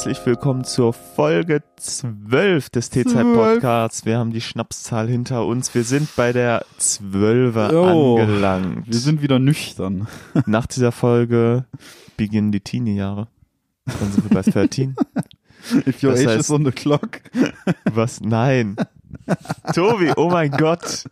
Herzlich willkommen zur Folge 12 des T-Zeit-Podcasts. Wir haben die Schnapszahl hinter uns. Wir sind bei der 12er Jo, angelangt. Wir sind wieder nüchtern. Nach dieser Folge beginnen die Teenie-Jahre. Dann sind wir bei 13. If your Das age heißt- is on the clock. Was? Nein. Tobi, oh mein Gott.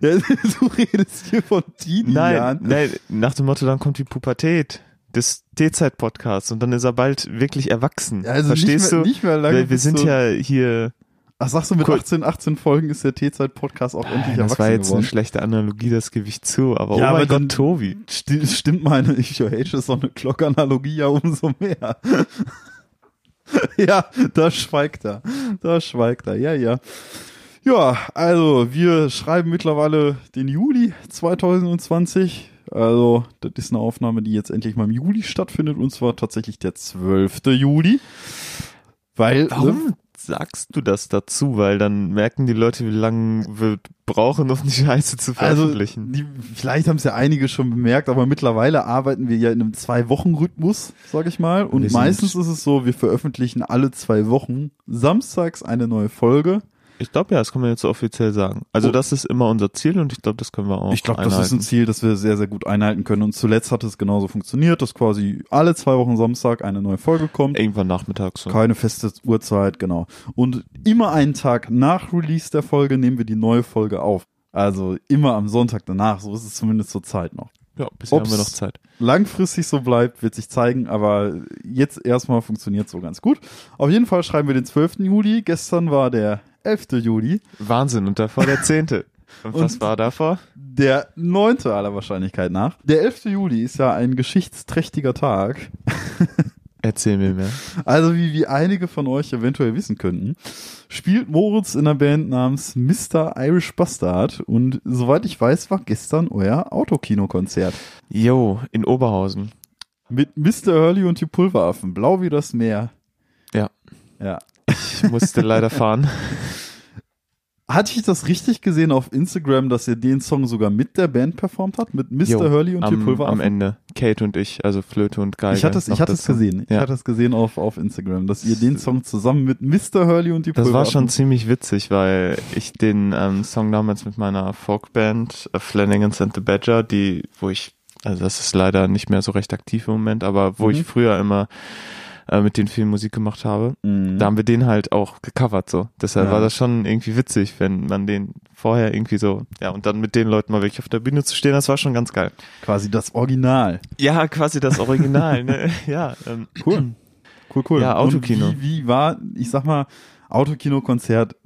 Ja, du redest hier von Teenie Nein, nein, nach dem Motto, dann kommt die Pubertät des T-Zeit-Podcasts und dann ist er bald wirklich erwachsen. Ja, also Verstehst nicht mehr, du? Nicht mehr lange. Weil wir sind zu- ja hier. Ach, sagst du, mit Cool. 18, 18 Folgen ist der T-Zeit-Podcast auch endlich das war erwachsen jetzt eine geworden. schlechte Analogie, das gebe ich zu, aber Ja, oh aber mein dann- Gott, Tobi. Sti- Stimmt meine If your age is on the clock Analogie ja umso mehr. ja, da schweigt er. Da schweigt er. Ja, ja. Ja, also wir schreiben mittlerweile den Juli 2020. Also, das ist eine Aufnahme, die jetzt endlich mal im Juli stattfindet und zwar tatsächlich der 12. Juli. Weil, Warum sagst du das dazu? Weil dann merken die Leute, wie lange wir brauchen, um die Scheiße zu Also, veröffentlichen. die, vielleicht haben es ja einige schon bemerkt, aber mittlerweile arbeiten wir ja in einem Zwei-Wochen-Rhythmus, sag ich mal. Und meistens ist es so, wir veröffentlichen alle zwei Wochen samstags eine neue Folge. Ich glaube ja, das kann man jetzt so offiziell sagen. Also Oh. das ist immer unser Ziel und ich glaube, das können wir auch ich glaube, das ist ein Ziel, das wir sehr, sehr gut einhalten können. Und zuletzt hat es genauso funktioniert, dass quasi alle zwei Wochen Samstag eine neue Folge kommt. Irgendwann nachmittags. So. Keine feste Uhrzeit, genau. Und immer einen Tag nach Release der Folge nehmen wir die neue Folge auf. Also immer am Sonntag danach, so ist es zumindest zur Zeit noch. Ja, bisher haben Ob's- wir noch Zeit. langfristig so bleibt, wird sich zeigen, aber jetzt erstmal funktioniert so ganz gut. Auf jeden Fall schreiben wir den 12. Juli. Gestern war der 11. Juli, Wahnsinn. Und davor der zehnte. Und, was Und- war davor? der 9. aller Wahrscheinlichkeit nach. Der 11. Juli ist ja ein geschichtsträchtiger Tag. Erzähl mir mehr. Also wie, wie einige von euch eventuell wissen könnten, spielt Moritz in einer Band namens Mr. Irish Bastard und soweit ich weiß, war gestern euer Autokinokonzert. Jo, in Oberhausen. Mit Mr. Hurley und die Pulveraffen, blau wie das Meer. Ja. Ja, Ich musste leider fahren. Hatte ich das richtig gesehen auf Instagram, dass ihr den Song sogar mit der Band performt habt? Mit Mr. Jo, Hurley und die am, Pulveraffen? am Ende. Kate und ich, also Flöte und Geige. Ich hatte es, ich hatte es gesehen. Ich Ja. hatte es gesehen auf, auf Instagram, dass ihr den Song zusammen mit Mr. Hurley und die Das war schon ziemlich witzig, weil ich den ähm, Song damals mit meiner Folkband äh, Flanagans and the Badger, die, wo ich, also das ist leider nicht mehr so recht aktiv im Moment, aber wo Mhm. ich früher immer äh, mit denen viel Musik gemacht habe, Mhm. da haben wir den halt auch gecovert so. Deshalb Ja. war das schon irgendwie witzig, wenn man den vorher irgendwie so, ja, und dann mit den Leuten mal wirklich auf der Bühne zu stehen, das war schon ganz geil. quasi das Original. Ja, quasi das Original, ne? Ja, ähm, Cool. Cool, cool. Ja, Autokino. Wie, wie war, ich sag mal, Autokino-Konzert?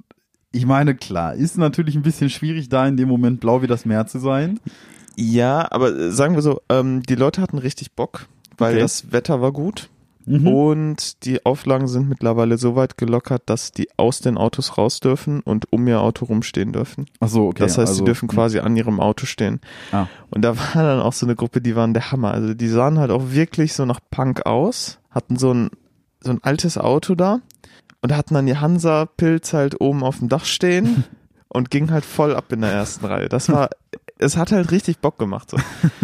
Ich meine, klar, ist natürlich ein bisschen schwierig, da in dem Moment blau wie das Meer zu sein. Ja, aber äh, sagen wir so, ähm, die Leute hatten richtig Bock, weil Okay. das Wetter war gut Mhm. und die Auflagen sind mittlerweile so weit gelockert, dass die aus den Autos raus dürfen und um ihr Auto rumstehen dürfen. Ach so, okay. das heißt, also, sie dürfen quasi an ihrem Auto stehen. Ah. Und da war dann auch so eine Gruppe, die waren der Hammer. Also die sahen halt auch wirklich so nach Punk aus, hatten so ein, so ein altes Auto da und hatten dann die Hansa-Pilz halt oben auf dem Dach stehen und ging halt voll ab in der ersten Reihe. Das war, es hat halt richtig Bock gemacht. So.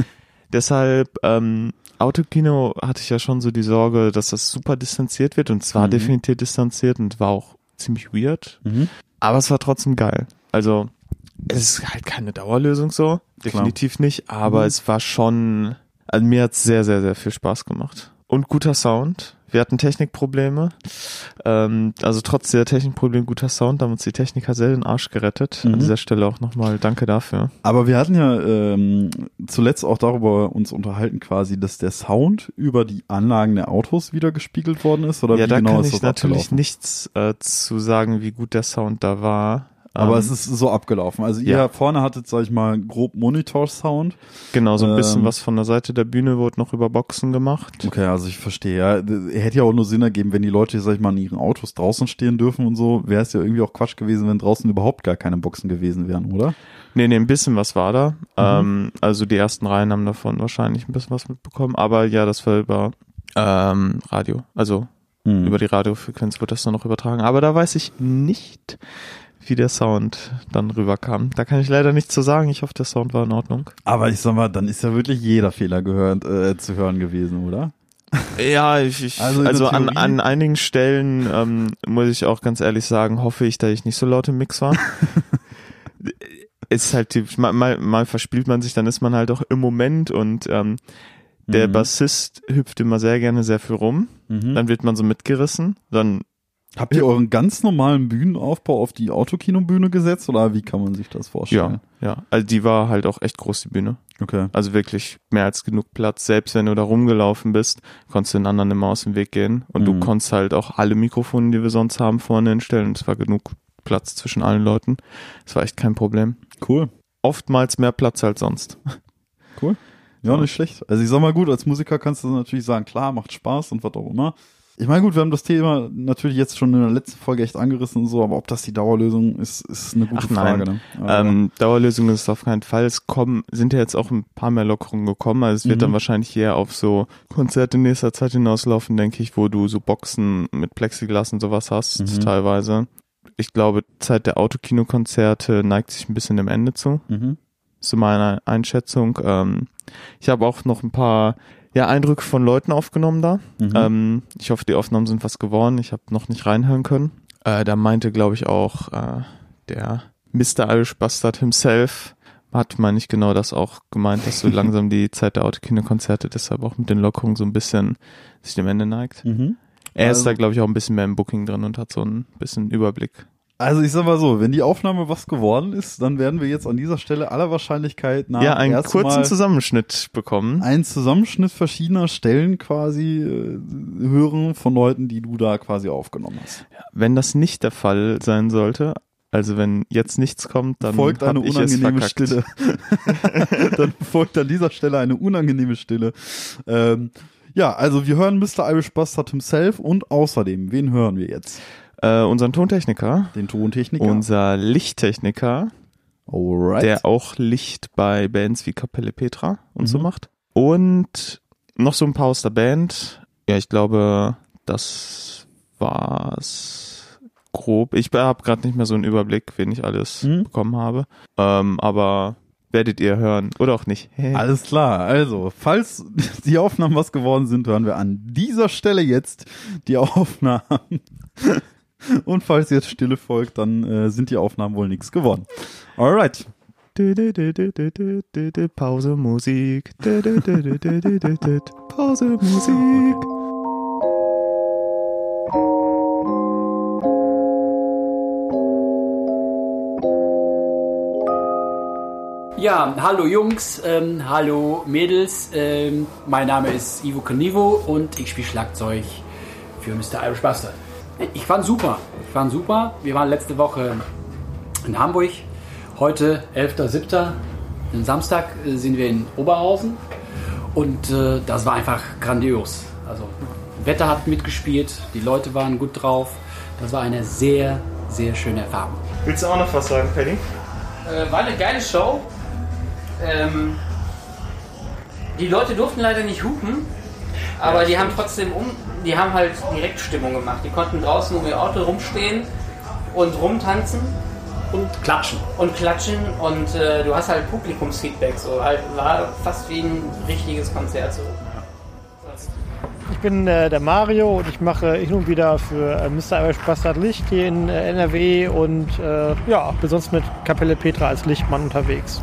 Deshalb, ähm, Autokino hatte ich ja schon so die Sorge, dass das super distanziert wird und es war Mhm. definitiv distanziert und war auch ziemlich weird. Mhm. Aber es war trotzdem geil. Also, es ist halt keine Dauerlösung so. Definitiv nicht. Aber Mhm. es war schon, also mir hat sehr, sehr, sehr viel Spaß gemacht. Und guter Sound. Wir hatten Technikprobleme. Ähm, also trotz der Technikprobleme guter Sound, da haben uns die Techniker sehr den Arsch gerettet. Mhm. An dieser Stelle auch nochmal danke dafür. Aber wir hatten ja ähm, zuletzt auch darüber uns unterhalten, quasi, dass der Sound über die Anlagen der Autos wieder gespiegelt worden ist. Oder ja, wie da genau kann ist ich natürlich abgelaufen? nichts äh, zu sagen, wie gut der Sound da war. Aber Ähm, es ist so abgelaufen. Also ihr ja. vorne hattet, sag ich mal, grob Monitor-Sound. Genau, so ein bisschen ähm, was von der Seite der Bühne wurde noch über Boxen gemacht. Okay, also ich verstehe, ja. Hätte ja auch nur Sinn ergeben, wenn die Leute, sag ich mal, in ihren Autos draußen stehen dürfen und so, wäre es ja irgendwie auch Quatsch gewesen, wenn draußen überhaupt gar keine Boxen gewesen wären, oder? Nee, nee, ein bisschen was war da. Mhm. Ähm, also die ersten Reihen haben davon wahrscheinlich ein bisschen was mitbekommen. Aber ja, das war über ähm, Radio. Also Hm. über die Radiofrequenz wird das dann noch übertragen. Aber da weiß ich nicht, wie der Sound dann rüberkam. Da kann ich leider nichts zu sagen. Ich hoffe, der Sound war in Ordnung. Aber ich sag mal, dann ist ja wirklich jeder Fehler gehört, äh, zu hören gewesen, oder? Ja, ich, ich Also also, an, an einigen Stellen ähm, muss ich auch ganz ehrlich sagen, hoffe ich, dass ich nicht so laut im Mix war. ist halt typisch, mal, mal, mal verspielt man sich, dann ist man halt auch im Moment und ähm, der Mhm. Bassist hüpft immer sehr gerne sehr viel rum. Mhm. Dann wird man so mitgerissen. Dann Habt ihr euren ganz normalen Bühnenaufbau auf die Autokinobühne gesetzt oder wie kann man sich das ja, vorstellen? ja. Also die war halt auch echt groß, die Bühne. Okay. Also wirklich mehr als genug Platz. Selbst wenn du da rumgelaufen bist, konntest du den anderen immer aus dem Weg gehen. Und du Mhm. konntest halt auch alle Mikrofone, die wir sonst haben, vorne hinstellen. Und es war genug Platz zwischen allen Leuten. Es war echt kein Problem. Cool. Oftmals mehr Platz als sonst. Ja, nicht schlecht. Also ich sag mal gut, als Musiker kannst du natürlich sagen, klar, macht Spaß und was auch immer. Ich meine gut, wir haben das Thema natürlich jetzt schon in der letzten Folge echt angerissen und so, aber ob das die Dauerlösung ist, ist eine gute Ach. Frage. Ne? Aber- Ähm, Dauerlösung ist auf keinen Fall. Es kommen, sind ja jetzt auch ein paar mehr Lockerungen gekommen. Also es wird Mhm. dann wahrscheinlich eher auf so Konzerte in nächster Zeit hinauslaufen, denke ich, wo du so Boxen mit Plexiglas und sowas hast, Mhm. teilweise. Ich glaube, Zeit der Autokinokonzerte neigt sich ein bisschen dem Ende zu. mhm. so meine Einschätzung. Ähm, ich habe auch noch ein paar ja, Eindrücke von Leuten aufgenommen da. Mhm. Ähm, ich hoffe, die Aufnahmen sind was geworden. Ich habe noch nicht reinhören können. Äh, da meinte, glaube ich, auch äh, der Mr. Irish Bastard himself, hat, meine ich, genau das auch gemeint, dass so langsam die Zeit der Autokino-Konzerte deshalb auch mit den Lockerungen so ein bisschen sich dem Ende neigt. Mhm. Er Also- ist da, glaube ich, auch ein bisschen mehr im Booking drin und hat so ein bisschen Überblick. Also ich sag mal so, wenn die Aufnahme was geworden ist, dann werden wir jetzt an dieser Stelle aller Wahrscheinlichkeit nach ja, einen kurzen Zusammenschnitt bekommen. einen Zusammenschnitt verschiedener Stellen quasi äh, hören von Leuten, die du da quasi aufgenommen hast. Wenn das nicht der Fall sein sollte, also wenn jetzt nichts kommt, dann folgt eine unangenehme. Stille. dann folgt an dieser Stelle eine unangenehme Stille. Ähm, ja, also wir hören Mr. Irish Bastard himself und außerdem, wen hören wir jetzt? Äh, unseren Tontechniker, Den Tontechniker. unser Lichttechniker, Alright. der auch Licht bei Bands wie Kapelle Petra und so Mhm. macht. Und noch so ein paar aus der Band. Ja, ich glaube, das war's grob. Ich habe gerade nicht mehr so einen Überblick, wen ich alles Mhm. bekommen habe. Ähm, aber werdet ihr hören oder auch nicht. Alles klar, also, falls die Aufnahmen was geworden sind, hören wir an dieser Stelle jetzt die Aufnahmen. Und falls jetzt Stille folgt, dann äh, sind die Aufnahmen wohl nichts geworden. Alright. Pause Musik. Pause Musik. Ja, hallo Jungs, ähm, hallo Mädels. Ähm, mein Name ist Ivo Canivo und ich spiele Schlagzeug für Mr. Irish Bastard. Ich fand super. Ich fand super. Wir waren letzte Woche in Hamburg. Heute, 11.07., den Samstag, äh, sind wir in Oberhausen. Und äh, das war einfach grandios. Also, Wetter hat mitgespielt, die Leute waren gut drauf. Das war eine sehr, sehr schöne Erfahrung. Willst du auch noch was sagen, Paddy? Äh, war eine geile Show. Ähm, die Leute durften leider nicht hupen, aber die haben trotzdem um, die haben halt direkt Stimmung gemacht. Die konnten draußen um ihr Auto rumstehen und rumtanzen Und klatschen. und klatschen und äh, du hast halt Publikumsfeedback so halt war fast wie ein richtiges Konzert so. Ich bin äh, der Mario und ich mache hin und wieder für äh, Mr. Irish Bastard Licht hier in äh, NRW und äh, ja, bin sonst mit Kapelle Petra als Lichtmann unterwegs.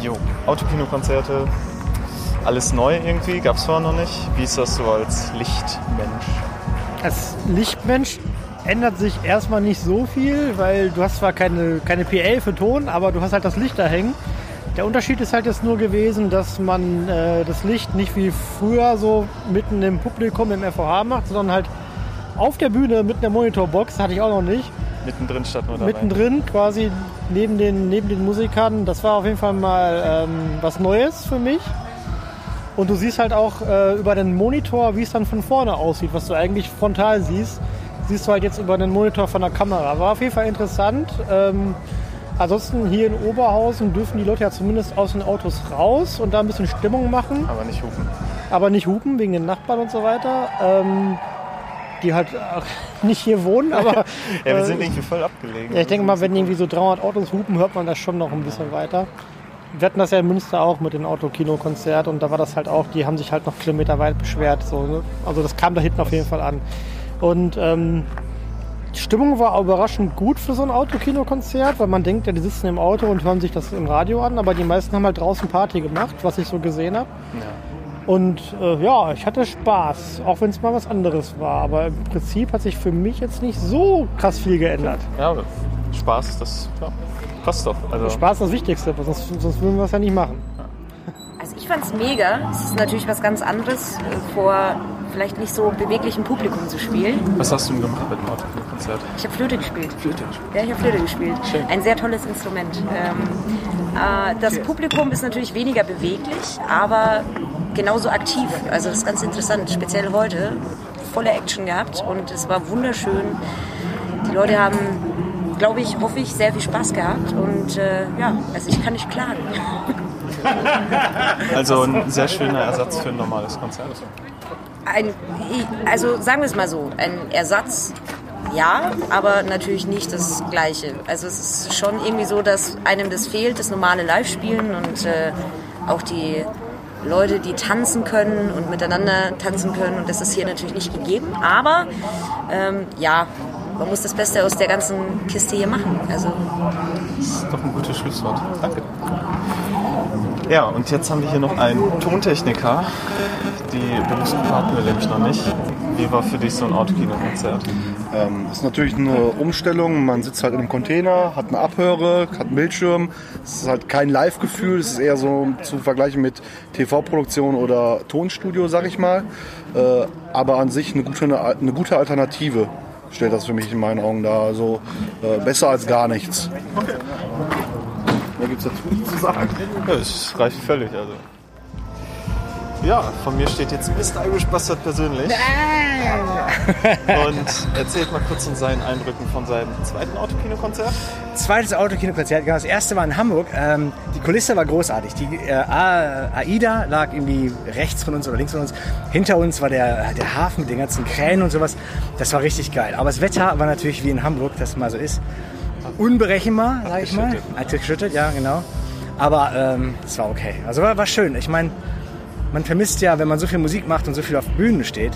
Jo, Autokinokonzerte. Alles neu irgendwie, gab's vorher noch nicht. Wie ist das so als Lichtmensch? Als Lichtmensch ändert sich erstmal nicht so viel, weil du hast zwar keine, keine PL für Ton, aber du hast halt das Licht da hängen. Der Unterschied ist halt jetzt nur gewesen, dass man äh, das Licht nicht wie früher so mitten im Publikum im FOH macht, sondern halt auf der Bühne mit einer Monitorbox, hatte ich auch noch nicht. Mittendrin statt nur dabei. mittendrin quasi neben den, neben den Musikern. Das war auf jeden Fall mal ähm, was Neues für mich. Und du siehst halt auch äh, über den Monitor, wie es dann von vorne aussieht, was du eigentlich frontal siehst. Siehst du halt jetzt über den Monitor von der Kamera. War auf jeden Fall interessant. Ähm, ansonsten hier in Oberhausen dürfen die Leute ja zumindest aus den Autos raus und da ein bisschen Stimmung machen Aber nicht hupen. aber nicht hupen wegen den Nachbarn und so weiter. Ähm, die halt äh, nicht hier wohnen, aber Ja, wir äh, sind irgendwie voll abgelegen. ja, ich denke mal, wenn irgendwie so 300 Autos hupen, hört man das schon noch ein bisschen weiter. Wir hatten das ja in Münster auch mit dem Autokino-Konzert und da war das halt auch, die haben sich halt noch kilometerweit beschwert. So, ne? Also das kam da hinten auf jeden Fall an. Und ähm, die Stimmung war überraschend gut für so ein Autokino-Konzert, weil man denkt, ja, die sitzen im Auto und hören sich das im Radio an, aber die meisten haben halt draußen Party gemacht, was ich so gesehen habe. Und äh, ja, ich hatte Spaß, auch wenn es mal was anderes war. Aber im Prinzip hat sich für mich jetzt nicht so krass viel geändert. Ja, Spaß, das ja, passt doch. Also, Spaß ist das Wichtigste, sonst, sonst würden wir es ja nicht machen. Also ich fand's mega. Es ist natürlich was ganz anderes, vor vielleicht nicht so beweglichem Publikum zu spielen. was hast du denn gemacht bei dem Autokino-Konzert? Ich habe Flöte gespielt. Flöte gespielt. Ja, ich habe Flöte gespielt. Ein sehr tolles Instrument. Ähm, äh, das Publikum ist natürlich weniger beweglich, aber genauso aktiv. Also das ist ganz interessant, speziell heute. Volle Action gehabt und es war wunderschön. Die Leute haben, glaube ich, hoffe ich, sehr viel Spaß gehabt und äh, ja, also ich kann nicht klagen. Also ein sehr schöner Ersatz für ein normales Konzert. Ein, also sagen wir es mal so, ein Ersatz, ja, aber natürlich nicht das Gleiche. Also es ist schon irgendwie so, dass einem das fehlt, das normale Live-Spielen und äh, auch die Leute, die tanzen können und miteinander tanzen können und das ist hier natürlich nicht gegeben. Aber ähm, ja, man muss das Beste aus der ganzen Kiste hier machen. Also Das ist doch ein gutes Schlusswort. Danke. Ja, und jetzt haben wir hier noch einen Tontechniker. Die Berufsgruppe hatten wir nämlich noch nicht. Wie war für dich so ein Autokino-Konzert? Ähm, ist natürlich eine Umstellung. Man sitzt halt in einem Container, hat eine Abhöre, hat einen Bildschirm. Es ist halt kein Live-Gefühl. Es ist eher so zu vergleichen mit TV-Produktion oder Tonstudio, sag ich mal. Äh, aber an sich eine gute, eine gute Alternative stellt das für mich in meinen Augen dar. Also äh, besser als gar nichts. Da gibt es dazu nichts zu sagen. Ja, es reicht völlig. Also. Ja, von mir steht jetzt Mr. Irish Bastard persönlich. Und erzählt mal kurz von seinen Eindrücken von seinem zweiten Autokino-Konzert. Zweites Autokino-Konzert, genau. Das erste war in Hamburg. Ähm, die Kulisse war großartig. Die äh, AIDA lag irgendwie rechts von uns oder links von uns. Hinter uns war der, der Hafen mit den ganzen Kränen und sowas. Das war richtig geil. Aber das Wetter war natürlich wie in Hamburg, das mal so ist. Unberechenbar, sag ich mal. Hat geschüttet, ja, genau. Aber ähm, es war okay. Also war, war schön. Ich meine, man vermisst ja, wenn man so viel Musik macht und so viel auf Bühnen steht,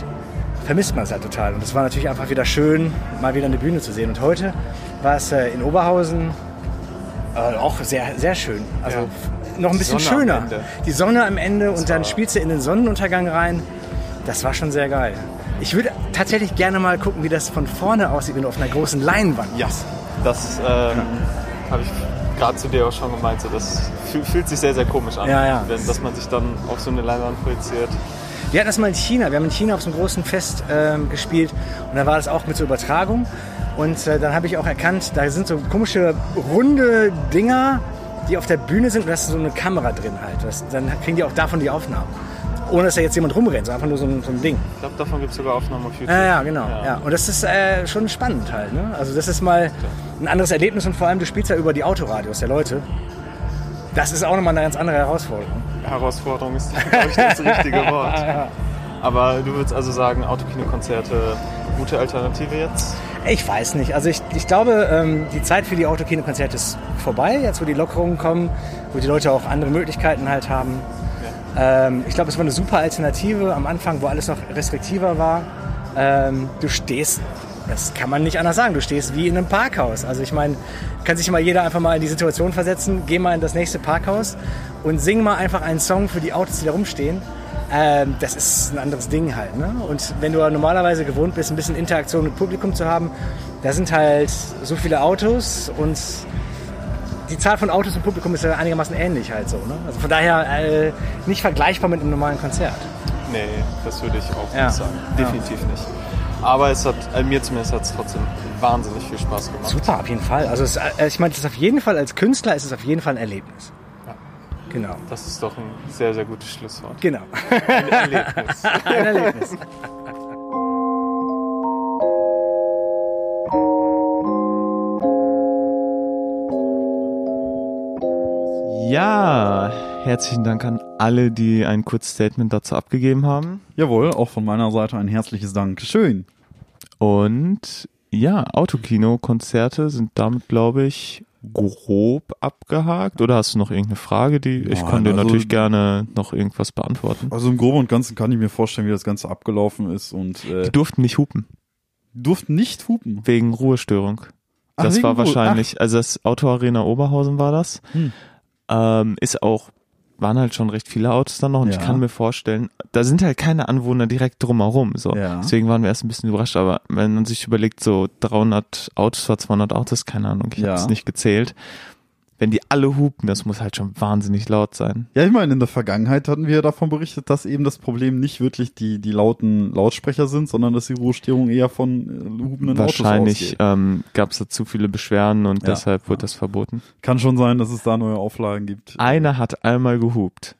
vermisst man es halt total. Und es war natürlich einfach wieder schön, mal wieder eine Bühne zu sehen. Und heute war es äh, in Oberhausen äh, auch sehr, sehr schön. Also Ja. noch ein bisschen Sonne schöner. Die Sonne am Ende und dann spielst du in den Sonnenuntergang rein. Das war schon sehr geil. Ich würde tatsächlich gerne mal gucken, wie das von vorne aussieht, wenn du auf einer großen Leinwand Ja, das ähm, habe ich gerade zu dir auch schon gemeint. So, das fühlt sich sehr, sehr komisch an, Ja, ja. Wenn, dass man sich dann auf so eine Leinwand projiziert. Wir hatten das mal in China. Wir haben in China auf so einem großen Fest ähm, gespielt und da war das auch mit so Übertragung. Und äh, dann habe ich auch erkannt, da sind so komische runde Dinger, die auf der Bühne sind und da ist so eine Kamera drin halt. Das, dann kriegen die auch davon die Aufnahmen. Ohne dass da jetzt jemand rumrennt, so einfach nur so ein, so ein Ding. Ich glaube, davon gibt es sogar Aufnahmen auf YouTube. Ja, ja, genau. Ja. Ja. Und das ist äh, schon spannend halt. Ne? Also das ist mal ein anderes Erlebnis und vor allem du spielst ja über die Autoradios der Leute. Das ist auch nochmal eine ganz andere Herausforderung. Herausforderung ist, glaube ich, das richtige Wort. Aber du würdest also sagen, Autokino-Konzerte, gute Alternative jetzt? Ich weiß nicht. Also ich, ich glaube, ähm, die Zeit für die Autokino-Konzerte ist vorbei, jetzt wo die Lockerungen kommen, wo die Leute auch andere Möglichkeiten halt haben. Ähm, ich glaube, es war eine super Alternative am Anfang, wo alles noch restriktiver war. Ähm, du stehst, das kann man nicht anders sagen, du stehst wie in einem Parkhaus. Also ich meine, kann sich mal jeder einfach mal in die Situation versetzen, geh mal in das nächste Parkhaus und sing mal einfach einen Song für die Autos, die da rumstehen. Ähm, das ist ein anderes Ding halt. Ne? Und wenn du normalerweise gewohnt bist, ein bisschen Interaktion mit Publikum zu haben, da sind halt so viele Autos und die Zahl von Autos und Publikum ist ja einigermaßen ähnlich halt so. Ne? Also von daher äh, nicht vergleichbar mit einem normalen Konzert. Nee, das würde ich auch Ja. nicht sagen. Definitiv nicht. Aber es hat, äh, mir zumindest hat es trotzdem wahnsinnig viel Spaß gemacht. Super, auf jeden Fall. Also es, äh, ich meine, das ist auf jeden Fall als Künstler ist es auf jeden Fall ein Erlebnis. Genau. Das ist doch ein sehr, sehr gutes Schlusswort. Genau. Ein Erlebnis. ein Erlebnis. Ja, herzlichen Dank an alle, die ein kurzes Statement dazu abgegeben haben. Jawohl, auch von meiner Seite ein herzliches Dankeschön. Und ja, Autokino-Konzerte sind damit, glaube ich, grob abgehakt oder hast du noch irgendeine Frage, die ich Nein, kann dir also- natürlich gerne noch irgendwas beantworten. Also im Groben und Ganzen kann ich mir vorstellen, wie das Ganze abgelaufen ist und äh, Die durften nicht hupen durften nicht hupen. wegen Ruhestörung. Ach, Das wegen war Ruhe- wahrscheinlich, also das Autoarena Oberhausen war das. Hm. Ähm, ist auch, waren halt schon recht viele Autos dann noch und ich Ja. kann mir vorstellen, da sind halt keine Anwohner direkt drumherum, so. Ja. Deswegen waren wir erst ein bisschen überrascht, aber wenn man sich überlegt, so 300 Autos oder 200 Autos, keine Ahnung, ich Ja. habe es nicht gezählt. Wenn die alle hupen, das muss halt schon wahnsinnig laut sein. Ja, ich meine, in der Vergangenheit hatten wir davon berichtet, dass eben das Problem nicht wirklich die, die lauten Lautsprecher sind, sondern dass die Ruhestörung eher von äh, hupenden Autos Wahrscheinlich ähm, gab es da zu viele Beschwerden und Ja. deshalb wurde das verboten. Kann schon sein, dass es da neue Auflagen gibt. Einer hat einmal gehupt.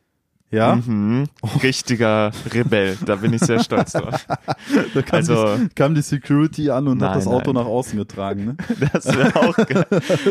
Ja, Mhm. Richtiger Rebell, da bin ich sehr stolz drauf. da kam, Also- die, kam die Security an und Nein, hat das Auto nein. nach außen getragen. Ne? Das wäre auch geil.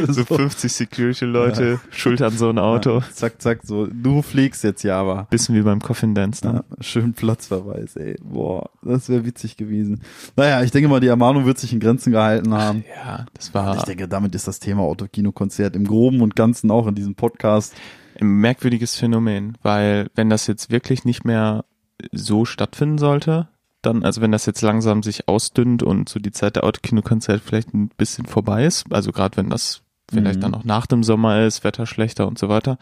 So 50 Security-Leute schultern so ein Auto. Ja, zack, zack, so, du fliegst jetzt ja, aber. Bisschen wie beim Coffin Dance dann. Ja, schön Platzverweis, ey. Boah, das wäre witzig gewesen. Naja, ich denke mal, die Ermahnung wird sich in Grenzen gehalten haben. Ja, das war Ich denke, damit ist das Thema Autokino-Konzert im Groben und Ganzen auch in diesem Podcast. Ein merkwürdiges Phänomen, weil wenn das jetzt wirklich nicht mehr so stattfinden sollte, dann, also wenn das jetzt langsam sich ausdünnt und so die Zeit der Autokinokonzert vielleicht ein bisschen vorbei ist, also gerade wenn das vielleicht Mhm. dann auch nach dem Sommer ist, Wetter schlechter und so weiter,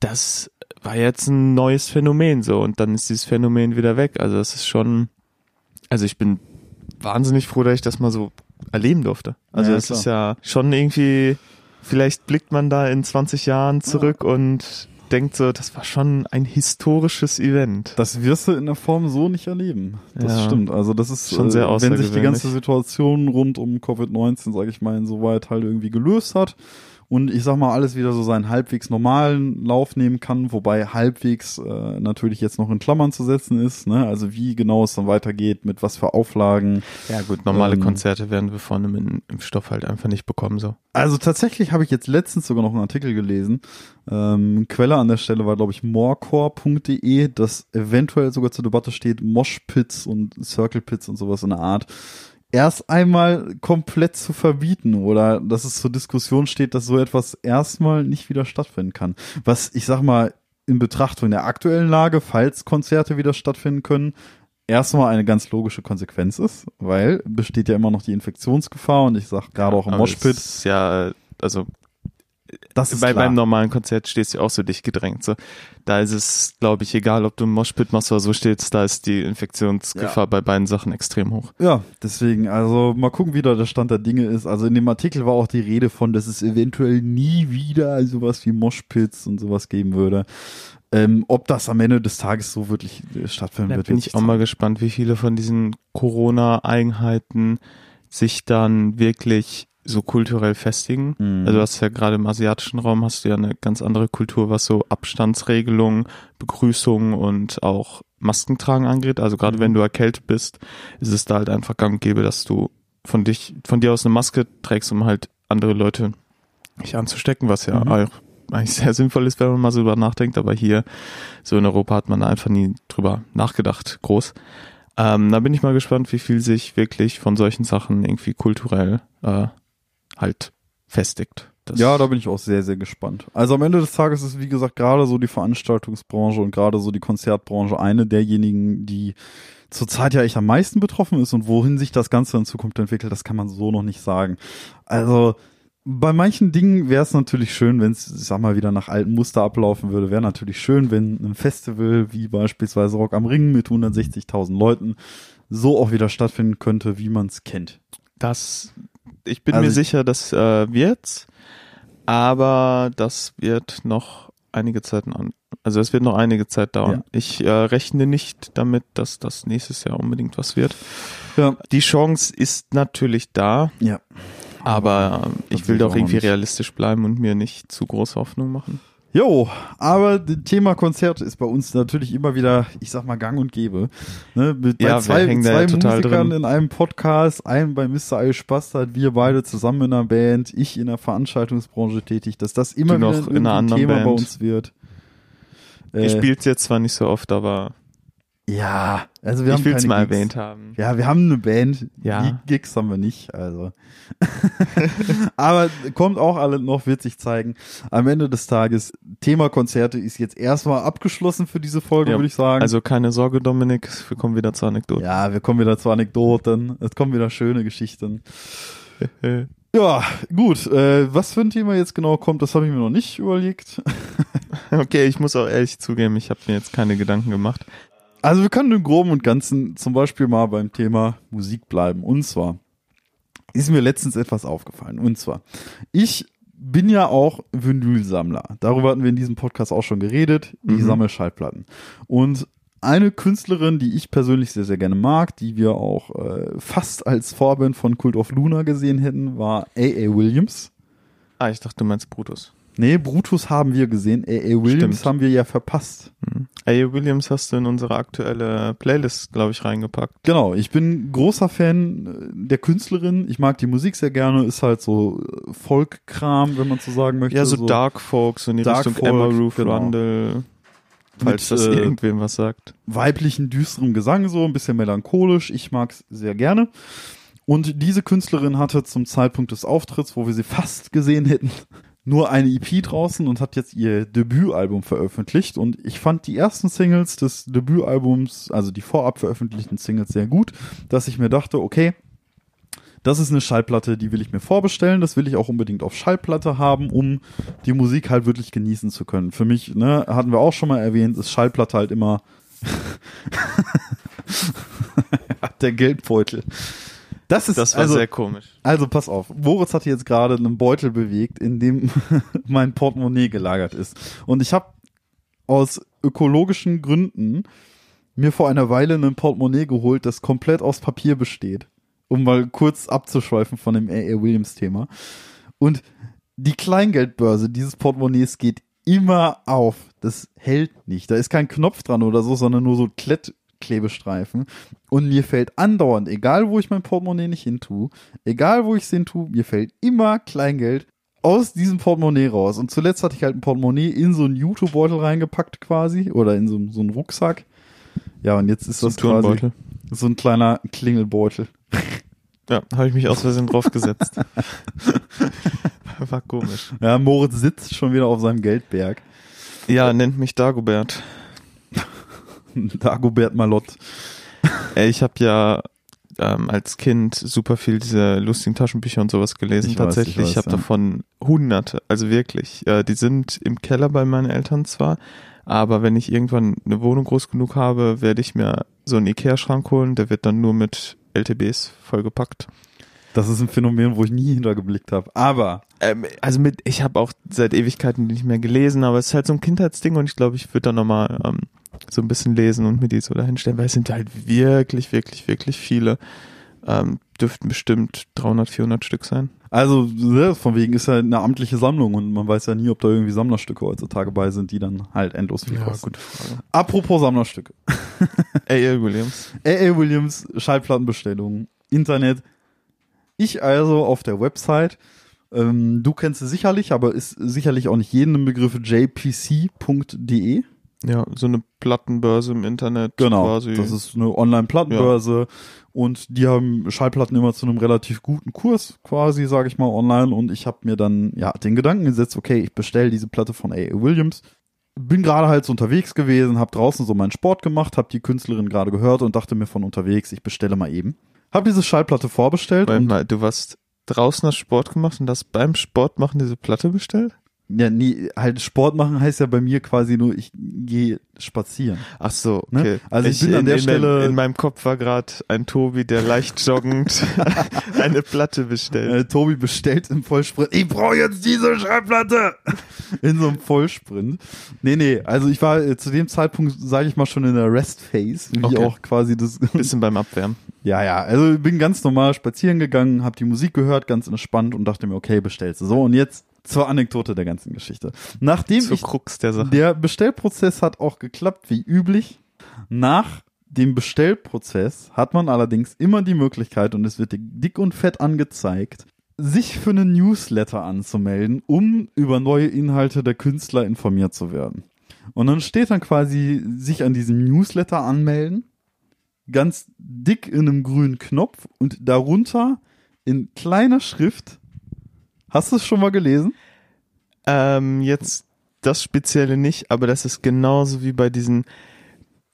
das war jetzt ein neues Phänomen so und dann ist dieses Phänomen wieder weg. Also das ist schon, also ich bin wahnsinnig froh, dass ich das mal so erleben durfte. Also Ja, es klar. ist ja schon irgendwie, vielleicht blickt man da in 20 Jahren zurück und denkt so, das war schon ein historisches Event. Das wirst du in der Form so nicht erleben. Das Ja. stimmt. Also das ist Schon sehr äh, wenn sich die ganze Situation rund um Covid-19, sage ich mal, insoweit halt irgendwie gelöst hat und ich sag mal alles wieder so seinen halbwegs normalen Lauf nehmen kann, wobei halbwegs äh, natürlich jetzt noch in Klammern zu setzen ist. Ne? Also wie genau es dann weitergeht, mit was für Auflagen. Ja gut, normale Ähm, Konzerte werden wir von einem Impfstoff halt einfach nicht bekommen so. Also tatsächlich habe ich jetzt letztens sogar noch einen Artikel gelesen. Ähm, Quelle an der Stelle war, glaube ich, morecore.de, das eventuell sogar zur Debatte steht, Moshpits und Circle Pits und sowas in der Art. Erst einmal komplett zu verbieten oder dass es zur Diskussion steht, dass so etwas erstmal nicht wieder stattfinden kann. Was ich sag mal in Betrachtung der aktuellen Lage, falls Konzerte wieder stattfinden können, erstmal eine ganz logische Konsequenz ist, weil besteht ja immer noch die Infektionsgefahr und ich sag gerade auch im Moshpit, ja, also das ist bei, klar. beim normalen Konzert stehst du auch so dicht gedrängt. So. Da ist es, glaube ich, egal, ob du im Moshpit machst oder so stehst, da ist die Infektionsgefahr bei beiden Sachen extrem hoch. Ja, deswegen, also mal gucken, wie da der Stand der Dinge ist. Also in dem Artikel war auch die Rede von, dass es eventuell nie wieder sowas wie Moshpits und sowas geben würde. Ähm, ob das am Ende des Tages so wirklich äh, stattfinden Da wird, bin ich auch mal gespannt, wie viele von diesen Corona-Eigenheiten sich dann wirklich so kulturell festigen. Mhm. Also du hast ja gerade im asiatischen Raum hast du ja eine ganz andere Kultur, was so Abstandsregelungen, Begrüßung und auch Maskentragen angeht. Also gerade Mhm. wenn du erkältet bist, ist es da halt einfach gang und gäbe, dass du von dich, von dir aus eine Maske trägst, um halt andere Leute nicht anzustecken, was ja Mhm. auch eigentlich sehr sinnvoll ist, wenn man mal so drüber nachdenkt. Aber hier, so in Europa hat man einfach nie drüber nachgedacht, groß. Ähm, da bin ich mal gespannt, wie viel sich wirklich von solchen Sachen irgendwie kulturell äh, halt festigt. Das Ja, da bin ich auch sehr, sehr gespannt. Also am Ende des Tages ist, wie gesagt, gerade so die Veranstaltungsbranche und gerade so die Konzertbranche eine derjenigen, die zurzeit ja echt am meisten betroffen ist und wohin sich das Ganze in Zukunft entwickelt, das kann man so noch nicht sagen. Also bei manchen Dingen wäre es natürlich schön, wenn es, ich sag mal, wieder nach alten Muster ablaufen würde. Wäre natürlich schön, wenn ein Festival wie beispielsweise Rock am Ring mit 160.000 Leuten so auch wieder stattfinden könnte, wie man es kennt. Das, ich bin Also mir ich- sicher, das äh, wird's, aber das wird noch einige Zeit an. Also es wird noch einige Zeit dauern. Ja. Ich äh, rechne nicht damit, dass das nächstes Jahr unbedingt was wird. Ja. Die Chance ist natürlich da, Ja. aber ähm, ich will doch irgendwie nicht. realistisch bleiben und mir nicht zu große Hoffnung machen. Jo, aber das Thema Konzert ist bei uns natürlich immer wieder, ich sag mal, gang und gäbe. Ne, mit, Ja, bei zwei, zwei ja Musikern in einem Podcast, einen bei Mr. Irish Bastard, wir beide zusammen in einer Band, ich in der Veranstaltungsbranche tätig, dass das immer Du wieder noch ein in einer Thema bei Band. uns wird. Ihr Äh, spielt jetzt zwar nicht so oft, aber Ja, also wir haben ich will es mal Gigs. erwähnt haben. Ja, wir haben eine Band. Ja. Die Gigs haben wir nicht, also. Aber kommt auch alle noch, wird sich zeigen. Am Ende des Tages, Thema Konzerte ist jetzt erstmal abgeschlossen für diese Folge, Ja, würde ich sagen. Also keine Sorge, Dominik, wir kommen wieder zur Anekdote. ja, wir kommen wieder zu Anekdoten. Es kommen wieder schöne Geschichten. Ja, gut. Äh, was für ein Thema jetzt genau kommt, das habe ich mir noch nicht überlegt. Okay, ich muss auch ehrlich zugeben, ich habe mir jetzt keine Gedanken gemacht. Also wir können im Groben und Ganzen zum Beispiel mal beim Thema Musik bleiben. Und zwar ist mir letztens etwas aufgefallen. Und zwar, ich bin ja auch Vinylsammler. Darüber hatten wir in diesem Podcast auch schon geredet. Ich Mhm. sammle Schallplatten. Und eine Künstlerin, die ich persönlich sehr, sehr gerne mag, die wir auch äh, fast als Vorband von Cult of Luna gesehen hätten, war A.A. Williams. Ah, ich dachte, du meinst Brutus. Nee, Brutus haben wir gesehen. A.A. Williams Stimmt. haben wir ja verpasst. A. Williams hast du in unsere aktuelle Playlist, glaube ich, reingepackt. Genau, ich bin großer Fan äh, der Künstlerin. Ich mag die Musik sehr gerne. Ist halt so äh, Folk-Kram, wenn man so sagen möchte. Ja, so, Dark Folk, so in die Dark Richtung Folk, Emma Ruth genau. Rundle. Falls das äh, irgendwem was sagt. weiblichen, düsterem Gesang, so ein bisschen melancholisch. Ich mag's sehr gerne. Und diese Künstlerin hatte zum Zeitpunkt des Auftritts, wo wir sie fast gesehen hätten, nur eine EP draußen und hat jetzt ihr Debütalbum veröffentlicht. Und ich fand die ersten Singles des Debütalbums, also die vorab veröffentlichten Singles, sehr gut, dass ich mir dachte, okay, das ist eine Schallplatte, die will ich mir vorbestellen. Das will ich auch unbedingt auf Schallplatte haben, um die Musik halt wirklich genießen zu können. Für mich, ne, hatten wir auch schon mal erwähnt, ist Schallplatte halt immer der Geldbeutel. Das ist Das war also, sehr komisch. also pass auf. Moritz hat jetzt gerade einen Beutel bewegt, in dem mein Portemonnaie gelagert ist. Und ich habe aus ökologischen Gründen mir vor einer Weile ein Portemonnaie geholt, das komplett aus Papier besteht. Um mal kurz abzuschweifen von dem A.A. Williams-Thema. Und die Kleingeldbörse dieses Portemonnaies geht immer auf. Das hält nicht. Da ist kein Knopf dran oder so, sondern nur so Klettklebestreifen. Und mir fällt andauernd, egal wo ich mein Portemonnaie nicht hin tue, egal wo ich es hin tue, mir fällt immer Kleingeld aus diesem Portemonnaie raus. Und zuletzt hatte ich halt ein Portemonnaie in so einen YouTube-Beutel reingepackt quasi oder in so, so einen Rucksack. Ja, und jetzt ist So das quasi so ein kleiner Klingelbeutel. Ja, habe ich mich aus Versehen draufgesetzt. War komisch. Ja, Moritz sitzt schon wieder auf seinem Geldberg. Ja, nennt mich Dagobert. Dagobert Malott. Ich habe ja ähm, als Kind super viel diese lustigen Taschenbücher und sowas gelesen. Ich weiß, Tatsächlich, ich weiß, ich habe ja. davon hunderte, also wirklich. Äh, die sind im Keller bei meinen Eltern zwar, aber wenn ich irgendwann eine Wohnung groß genug habe, werde ich mir so einen Ikea-Schrank holen. Der wird dann nur mit LTBs vollgepackt. Das ist ein Phänomen, wo ich nie hintergeblickt habe. Aber Ähm, also mit, ich habe auch seit Ewigkeiten nicht mehr gelesen, aber es ist halt so ein Kindheitsding und ich glaube, ich würde da nochmal ähm, so ein bisschen lesen und mir die so dahinstellen, weil es sind halt wirklich, wirklich, wirklich viele. Ähm, dürften bestimmt 300, 400 Stück sein. also ne, von wegen ist ja eine amtliche Sammlung und man weiß ja nie, ob da irgendwie Sammlerstücke heutzutage bei sind, die dann halt endlos viel kosten. Frage. Apropos Sammlerstücke. A.L. Williams. A.A. Williams, Schallplattenbestellungen, Internet. Ich also auf der Website. Ähm, du kennst sie sicherlich, aber ist sicherlich auch nicht jedem ein Begriff jpc.de. Ja, so eine Plattenbörse im Internet Genau, quasi. das ist eine Online-Plattenbörse und die haben Schallplatten immer zu einem relativ guten Kurs quasi, sage ich mal, online und ich habe mir dann ja den Gedanken gesetzt, okay, ich bestelle diese Platte von A.A. Williams. Bin gerade halt so unterwegs gewesen, habe draußen so meinen Sport gemacht, habe die Künstlerin gerade gehört und dachte mir von unterwegs, ich bestelle mal eben. Habe diese Schallplatte vorbestellt Moment und du warst draußen hast Sport gemacht und hast beim Sport machen diese Platte bestellt? Ja, nie, halt Sport machen heißt ja bei mir quasi nur, ich gehe spazieren. Ach so, Ne? okay. Also ich bin an in, der in Stelle- Meinem, in meinem Kopf war gerade ein Tobi, der leicht joggend eine Platte bestellt. Äh, Tobi bestellt im Vollsprint. Ich brauche jetzt diese Schallplatte. In so einem Vollsprint. Nee, nee, also ich war äh, zu dem Zeitpunkt, sage ich mal, schon in der Rest Phase, wie Okay. auch quasi das. Bisschen beim Abwärmen. ja, ja, also ich bin ganz normal spazieren gegangen, habe die Musik gehört, ganz entspannt und dachte mir, okay, bestellst du. So, und jetzt zur Anekdote der ganzen Geschichte. Nachdem Zur ich Krux der Sache. der Bestellprozess hat auch geklappt, wie üblich. Nach dem Bestellprozess hat man allerdings immer die Möglichkeit, und es wird dir dick und fett angezeigt, sich für einen Newsletter anzumelden, um über neue Inhalte der Künstler informiert zu werden. Und dann steht dann quasi sich an diesem Newsletter anmelden, ganz dick in einem grünen Knopf und darunter in kleiner Schrift. Hast du es schon mal gelesen? Ähm, jetzt das Spezielle nicht, aber das ist genauso wie bei diesen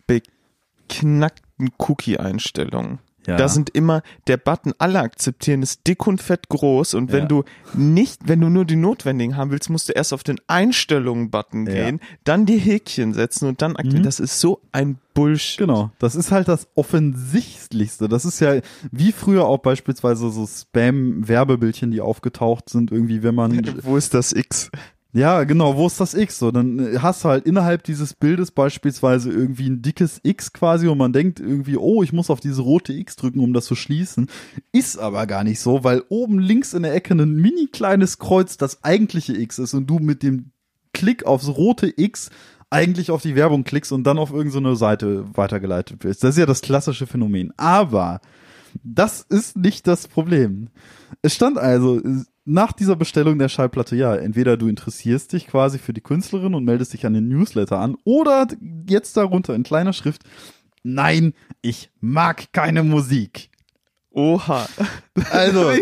beknackten Cookie-Einstellungen. Ja. Da sind immer der Button, alle akzeptieren, ist dick und fett groß und wenn Ja. du nicht, wenn du nur die notwendigen haben willst, musst du erst auf den Einstellungen-Button Ja. gehen, dann die Häkchen setzen und dann aktivieren. Mhm. Das ist so ein Bullshit. Genau, das ist halt das Offensichtlichste. Das ist ja wie früher auch beispielsweise so Spam-Werbebildchen, die aufgetaucht sind, irgendwie, wenn man Wo ist das X? Ja, genau, wo ist das X? So, dann äh, hast du halt innerhalb dieses Bildes beispielsweise irgendwie ein dickes X quasi und man denkt irgendwie, oh, ich muss auf diese rote X drücken, um das zu schließen. Ist aber gar nicht so, weil oben links in der Ecke ein mini kleines Kreuz das eigentliche X ist und du mit dem Klick aufs rote X eigentlich auf die Werbung klickst und dann auf irgendeine Seite weitergeleitet wirst. Das ist ja das klassische Phänomen. Aber das ist nicht das Problem. Es stand also nach dieser Bestellung der Schallplatte, ja, entweder du interessierst dich quasi für die Künstlerin und meldest dich an den Newsletter an oder jetzt darunter in kleiner Schrift, nein, ich mag keine Musik. Oha. Also,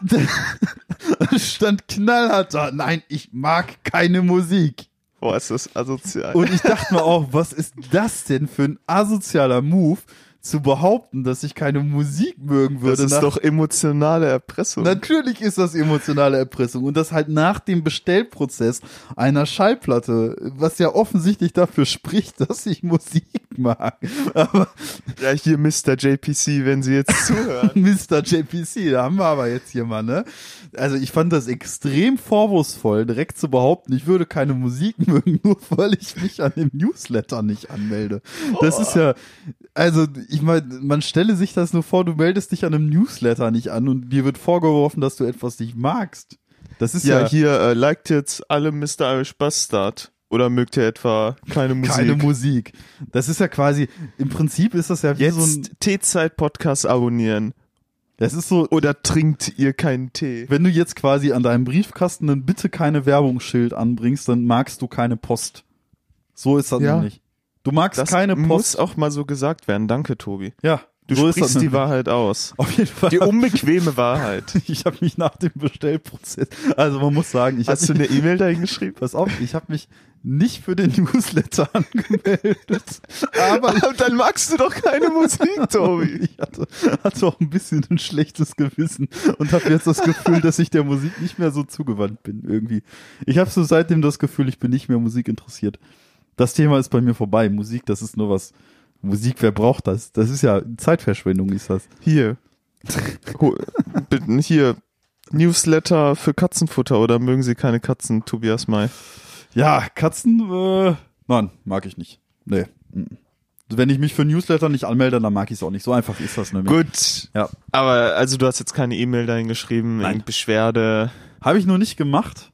stand knallhart da, nein, ich mag keine Musik. Boah, ist das asozial. Und ich dachte mir auch, was ist das denn für ein asozialer Move, zu behaupten, dass ich keine Musik mögen würde? das ist doch emotionale Erpressung. Natürlich ist das emotionale Erpressung und das halt nach dem Bestellprozess einer Schallplatte, was ja offensichtlich dafür spricht, dass ich Musik mag. Aber Ja, hier Mr. JPC, wenn Sie jetzt zuhören. Mr. JPC, da haben wir aber jetzt hier mal, ne? Also ich fand das extrem vorwurfsvoll, direkt zu behaupten, ich würde keine Musik mögen, nur weil ich mich an dem Newsletter nicht anmelde. Das ist ja, also ich meine, man stelle sich das nur vor, du meldest dich an einem Newsletter nicht an und dir wird vorgeworfen, dass du etwas nicht magst. Das ist ja, ja, hier, äh, liked jetzt alle Mr. Irish Bastard. Oder mögt ihr etwa keine Musik? keine Musik. Das ist ja quasi, im Prinzip ist das ja wie so ein, Jetzt Teezeit-Podcast abonnieren. das ist so, Oder trinkt ihr keinen Tee? wenn du jetzt quasi an deinem Briefkasten ein bitte keine Werbungsschild anbringst, dann magst du keine Post. So ist das Ja. nämlich. Du magst Das keine muss Post. auch mal so gesagt werden. Danke, Tobi. ja, Du so sprichst die. Wahrheit aus. Auf jeden Fall. Die unbequeme Wahrheit. ich habe mich nach dem Bestellprozess, also man muss sagen, ich Hast du eine E-Mail dahin geschrieben? Pass auf, ich habe mich nicht für den Newsletter angemeldet, Aber dann magst du doch keine Musik, Tobi. ich hatte, hatte auch ein bisschen ein schlechtes Gewissen und habe jetzt das Gefühl, dass ich der Musik nicht mehr so zugewandt bin irgendwie. Ich habe so seitdem das Gefühl, ich bin nicht mehr Musik interessiert. Das Thema ist bei mir vorbei. Musik, das ist nur was. Musik, wer braucht das? Das ist ja Zeitverschwendung, ist das. Hier. Hier. Newsletter für Katzenfutter oder mögen Sie keine Katzen, Tobias May? Ja, Katzen, äh, nein, mag ich nicht. Nee. Wenn ich mich für Newsletter nicht anmelde, dann mag ich es auch nicht. So einfach ist das nämlich. Gut. Ja. Aber also du hast jetzt keine E-Mail dahin geschrieben, Nein. Beschwerde. Habe ich noch nicht gemacht,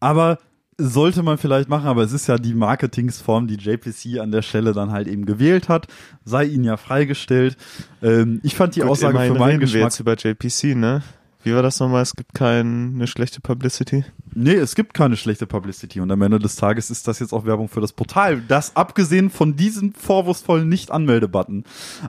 aber sollte man vielleicht machen, aber es ist ja die Marketingsform, die JPC an der Stelle dann halt eben gewählt hat, sei ihnen ja freigestellt. Ähm, ich fand die Gut, Aussage für meinen wir Geschmack. jetzt über JPC, ne? Wie war das nochmal? Es gibt keine schlechte Publicity. Nee, es gibt keine schlechte Publicity und am Ende des Tages ist das jetzt auch Werbung für das Portal, das abgesehen von diesem vorwurfsvollen Nicht-Anmelde-Button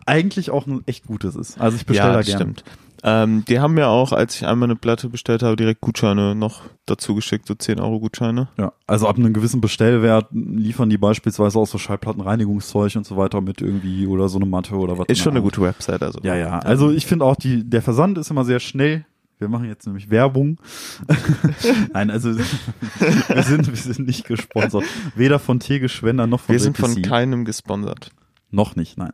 eigentlich auch ein echt gutes ist. Also ich bestelle ja, da gerne. stimmt. Ähm, die haben mir auch, als ich einmal eine Platte bestellt habe, direkt Gutscheine noch dazu geschickt, so 10 Euro Gutscheine. Ja, also ab einem gewissen Bestellwert liefern die beispielsweise auch so Schallplattenreinigungszeug und so weiter mit irgendwie oder so eine Matte oder was. Ist schon eine gute Website, also. Ja, ja. Also ich finde auch die, der Versand ist immer sehr schnell. Wir machen jetzt nämlich Werbung. Nein, also wir sind, wir sind nicht gesponsert. Weder von Tegeschwender noch von Wir sind von JPC. keinem gesponsert. Noch nicht, nein.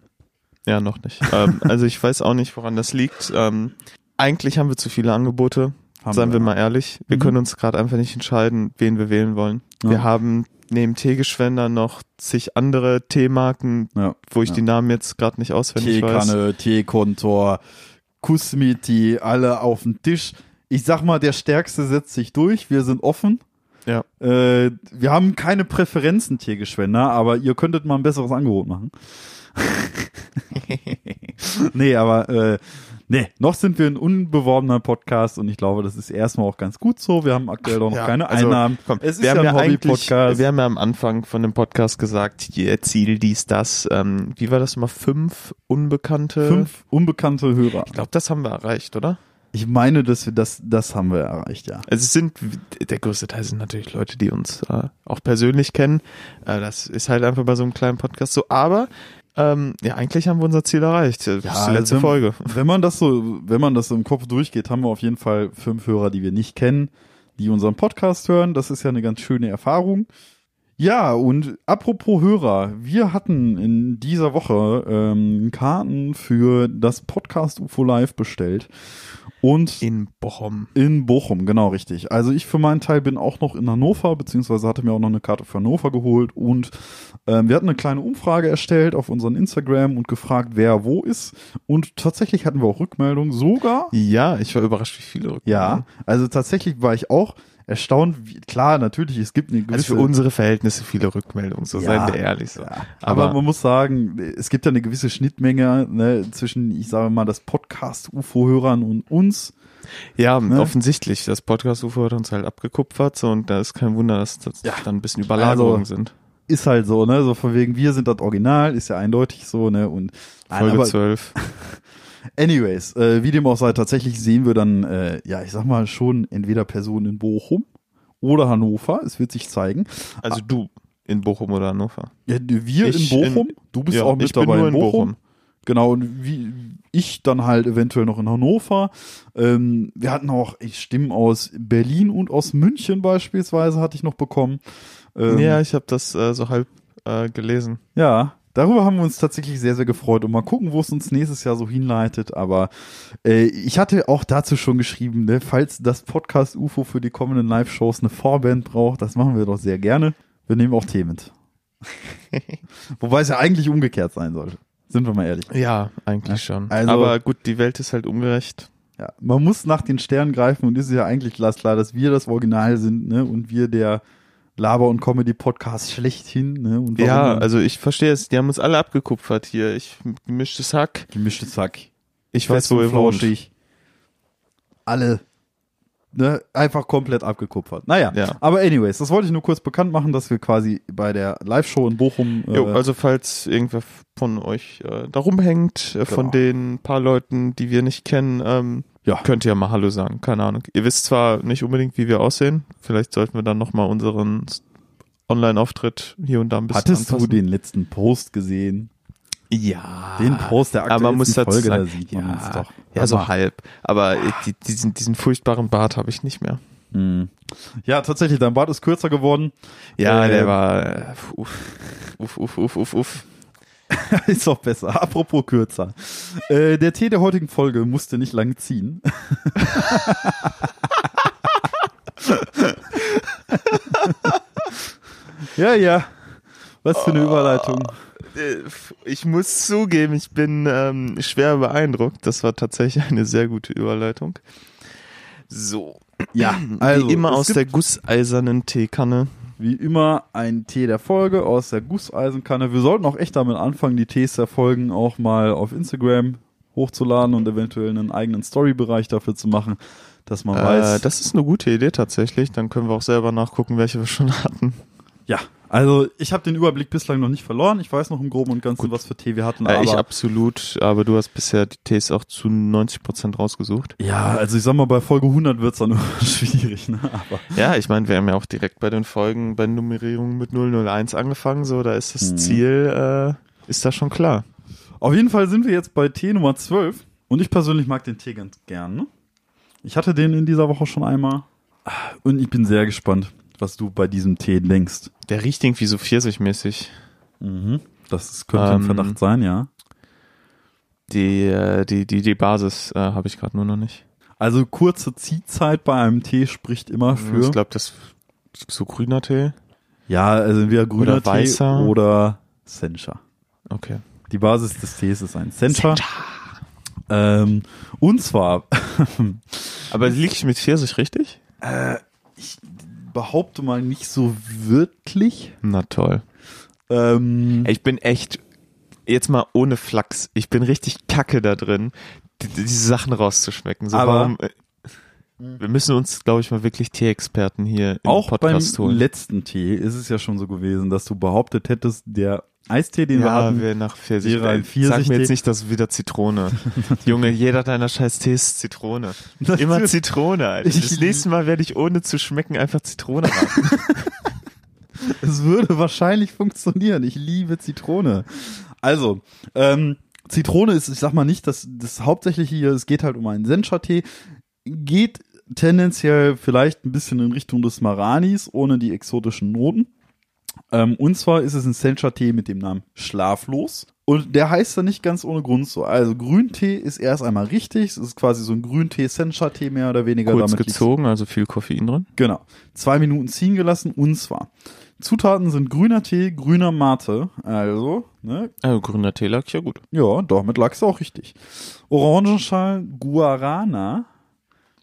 Ja, noch nicht. ähm, also ich weiß auch nicht, woran das liegt. Ähm, eigentlich haben wir zu viele Angebote, Haben seien wir wir. mal ehrlich. Wir Mhm. können uns gerade einfach nicht entscheiden, wen wir wählen wollen. Ja. Wir haben neben Teegeschwender noch zig andere Teemarken, Ja. wo ich ja. die Namen jetzt gerade nicht auswendig weiß. Teekanne, Teekontor, Kusmiti, alle auf den Tisch. Ich sag mal, der Stärkste setzt sich durch. Wir sind offen. Ja. Äh, wir haben keine Präferenzen, Tiergeschwender, aber ihr könntet mal ein besseres Angebot machen. nee, aber äh, Nee, noch sind wir ein unbeworbener Podcast und ich glaube, das ist erstmal auch ganz gut so. Wir haben aktuell auch noch Ja, keine also, Einnahmen. Komm, es ist wir ja haben ein Hobby-Podcast. wir haben ja am Anfang von dem Podcast gesagt, Ziel dies, das. Ähm, wie war das mal? Fünf unbekannte. Fünf unbekannte Hörer. Ich glaube, das haben wir erreicht, oder? Ich meine, dass wir das, das haben wir erreicht, ja. Also es sind, der größte Teil sind natürlich Leute, die uns äh, auch persönlich kennen. Äh, das ist halt einfach bei so einem kleinen Podcast so. Aber ähm, ja, eigentlich haben wir unser Ziel erreicht. Das ist die letzte wenn, Folge. Wenn man das so, wenn man das im Kopf durchgeht, haben wir auf jeden Fall fünf Hörer, die wir nicht kennen, die unseren Podcast hören. Das ist ja eine ganz schöne Erfahrung. Ja, und apropos Hörer, wir hatten in dieser Woche ähm, Karten für das Podcast UFO Live bestellt. Und In Bochum. in Bochum, genau richtig. Also ich für meinen Teil bin auch noch in Hannover, beziehungsweise hatte mir auch noch eine Karte für Hannover geholt und ähm, wir hatten eine kleine Umfrage erstellt auf unseren Instagram und gefragt, wer wo ist. Und tatsächlich hatten wir auch Rückmeldungen, sogar. Ja, ich war überrascht, wie viele Rückmeldungen. Ja, also tatsächlich war ich auch erstaunt. Wie, klar, natürlich, es gibt eine gewisse... Also für unsere Verhältnisse viele Rückmeldungen, so Ja, seien wir ehrlich. So. Ja, aber, Aber, man muss sagen, es gibt ja eine gewisse Schnittmenge ne, zwischen, ich sage mal, das Podcast-UFO-Hörern und uns. ja, ne? offensichtlich, das Podcast-UFO hat uns halt abgekupfert so, und da ist kein Wunder, dass das Ja. dann ein bisschen Überlagerungen Also, sind. Ist halt so, ne? So von wegen, wir sind das Original, ist ja eindeutig so, ne? Und Folge aber, 12. anyways, äh, wie dem auch sei, tatsächlich sehen wir dann, äh, ja, ich sag mal schon entweder Personen in Bochum oder Hannover. Es wird sich zeigen. Also du in Bochum oder Hannover. Ja, wir Ich in Bochum, in- du bist ja, auch mit ich bin dabei nur in in Bochum. Bochum. Genau, und wie ich dann halt eventuell noch in Hannover. Ähm, wir hatten auch ich, Stimmen aus Berlin und aus München beispielsweise hatte ich noch bekommen. Ähm, ja, ich habe das äh, so halb äh, gelesen. Ja, darüber haben wir uns tatsächlich sehr, sehr gefreut und mal gucken, wo es uns nächstes Jahr so hinleitet. Aber äh, ich hatte auch dazu schon geschrieben, ne, falls das Podcast UFO für die kommenden Live-Shows eine Vorband braucht, das machen wir doch sehr gerne. Wir nehmen auch Themen. Wobei es ja eigentlich umgekehrt sein sollte. Sind wir mal ehrlich. Ja, eigentlich schon. also- Aber gut, die Welt ist halt ungerecht. Ja, man muss nach den Sternen greifen und es ist ja eigentlich glasklar, dass wir das Original sind, ne? Und wir der Laber- und Comedy-Podcast schlechthin, ne? Und warum Ja, dann also ich verstehe es. Die haben uns alle abgekupfert hier. Ich gemischtes Hack. gemischtes Zack. Ich weiß, wo ihr wohnt. Alle. Ne, einfach komplett abgekupfert. Naja, Ja. aber anyways, das wollte ich nur kurz bekannt machen, dass wir quasi bei der Live-Show in Bochum. Äh, Jo, also falls irgendwer von euch äh, da rumhängt, äh, von Genau. den paar Leuten, die wir nicht kennen, ähm, Ja. könnt ihr mal Hallo sagen. Keine Ahnung. Ihr wisst zwar nicht unbedingt, wie wir aussehen. Vielleicht sollten wir dann nochmal unseren Online-Auftritt hier und da ein bisschen hattest du anpassen. den letzten Post gesehen? Ja. Den Post der man dazu Folge, sagen, da sieht man ja, uns doch. Ja, so halb. Aber äh, die, diesen, diesen furchtbaren Bart habe ich nicht mehr. Hm. Ja, tatsächlich, dein Bart ist kürzer geworden. Ja, Äh, der war uff, uff, uff, uff, uff. ist doch besser. Apropos kürzer. Äh, der Tee der heutigen Folge musste nicht lang ziehen. ja, ja. Was für eine Überleitung. Äh, Ich muss zugeben, ich bin ähm, schwer beeindruckt. Das war tatsächlich eine sehr gute Überleitung. So, Ja, also wie immer aus der gusseisernen Teekanne. Wie immer ein Tee der Folge aus der Gusseisenkanne. Wir sollten auch echt damit anfangen, die Tees der Folgen auch mal auf Instagram hochzuladen und eventuell einen eigenen Story-Bereich dafür zu machen, dass man Äh, weiß. das ist eine gute Idee tatsächlich. Dann können wir auch selber nachgucken, welche wir schon hatten. Ja, also ich habe den Überblick bislang noch nicht verloren. Ich weiß noch im Groben und Ganzen, was für Tee wir hatten. Äh, ich absolut, aber du hast bisher die Tees auch zu 90% rausgesucht. ja, also ich sag mal, bei Folge 100 wird's dann nur schwierig. Ne? Aber Ja, ich meine, wir haben ja auch direkt bei den Folgen, bei Nummerierungen mit 001 angefangen, so, da ist das Mhm. Ziel, äh, ist da schon klar. auf jeden Fall sind wir jetzt bei Tee Nummer 12. Und ich persönlich mag den Tee ganz gern. Ne? Ich hatte den in dieser Woche schon einmal. Und ich bin sehr gespannt, was du bei diesem Tee denkst. Der riecht irgendwie so pfirsichmäßig. Mhm. Das könnte ein Ähm, Verdacht sein, ja. Die, äh, die, die, die Basis äh, habe ich gerade nur noch nicht. Also kurze Ziehzeit bei einem Tee spricht immer für. Ich glaube, das so grüner Tee. ja, also entweder grüner Oder weißer. Tee oder Sencha. Okay. Die Basis des Tees ist ein Sencha. Ähm, und zwar, Aber liege ich mit Pfirsich richtig? ich behaupte mal nicht so wirklich. Na toll. Ähm, Ich bin echt jetzt mal ohne Flachs. Ich bin richtig kacke da drin, die, diese Sachen rauszuschmecken. So, Aber- warum, äh, wir müssen uns, glaube ich, mal wirklich Tee-Experten hier im Auch beim Podcast holen. letzten Tee ist es ja schon so gewesen, dass du behauptet hättest, der Eistee, den wir Ja, hatten, wir nach Pfirsich. Sag mir jetzt nicht, dass wieder Zitrone. Junge, jeder deiner scheiß Tees ist Zitrone. Immer Zitrone, Alter. Das Ich- nächste Mal werde ich ohne zu schmecken einfach Zitrone haben. Es würde wahrscheinlich funktionieren. Ich liebe Zitrone. Also, ähm, Zitrone ist, ich sag mal nicht, dass das hauptsächlich hier, es geht halt um einen Sencha-Tee, geht tendenziell vielleicht ein bisschen in Richtung des Maranis, ohne die exotischen Noten. Ähm, und zwar ist es ein Sencha-Tee mit dem Namen Schlaflos. Und der heißt dann nicht ganz ohne Grund so. Also Grüntee ist erst einmal richtig. Es ist quasi so ein Grüntee-Sencha-Tee mehr oder weniger. Kurz Damit gezogen, also viel Koffein drin. Genau. Zwei Minuten ziehen gelassen und zwar. Zutaten sind grüner Tee, grüner Mate, also, ne, Also grüner Tee lag ja gut. ja, damit lag's auch richtig. Orangenschal, Guarana,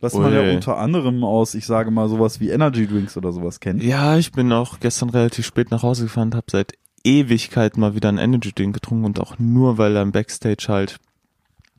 was man Ui. ja unter anderem aus, ich sage mal, sowas wie Energy Drinks oder sowas kennt. Ja, ich bin auch gestern relativ spät nach Hause gefahren und habe seit Ewigkeit mal wieder einen Energy Drink getrunken und auch nur, weil da im Backstage halt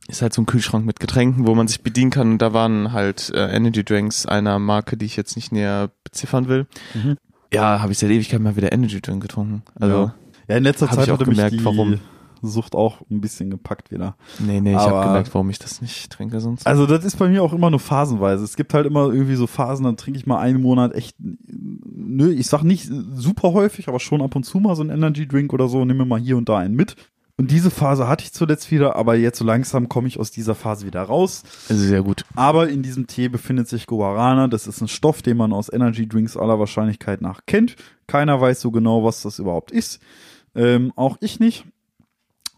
ist halt so ein Kühlschrank mit Getränken, wo man sich bedienen kann und da waren halt äh, Energy Drinks einer Marke, die ich jetzt nicht näher beziffern will. Mhm. Ja, habe ich seit Ewigkeit mal wieder Energy Drink getrunken. Also, Ja. Ja, in letzter Zeit ich auch gemerkt, die warum. Sucht auch ein bisschen gepackt wieder. nee, nee, ich habe gemerkt, warum ich das nicht trinke sonst. Also das ist bei mir auch immer nur phasenweise. Es gibt halt immer irgendwie so Phasen, dann trinke ich mal einen Monat echt, nö, ich sag nicht super häufig, aber schon ab und zu mal so einen Energy Drink oder so, nehme mal hier und da einen mit. Und diese Phase hatte ich zuletzt wieder, aber jetzt so langsam komme ich aus dieser Phase wieder raus. Also sehr gut. Aber in diesem Tee befindet sich Guarana. Das ist ein Stoff, den man aus Energy Drinks aller Wahrscheinlichkeit nach kennt. Keiner weiß so genau, was das überhaupt ist. Ähm, auch ich nicht.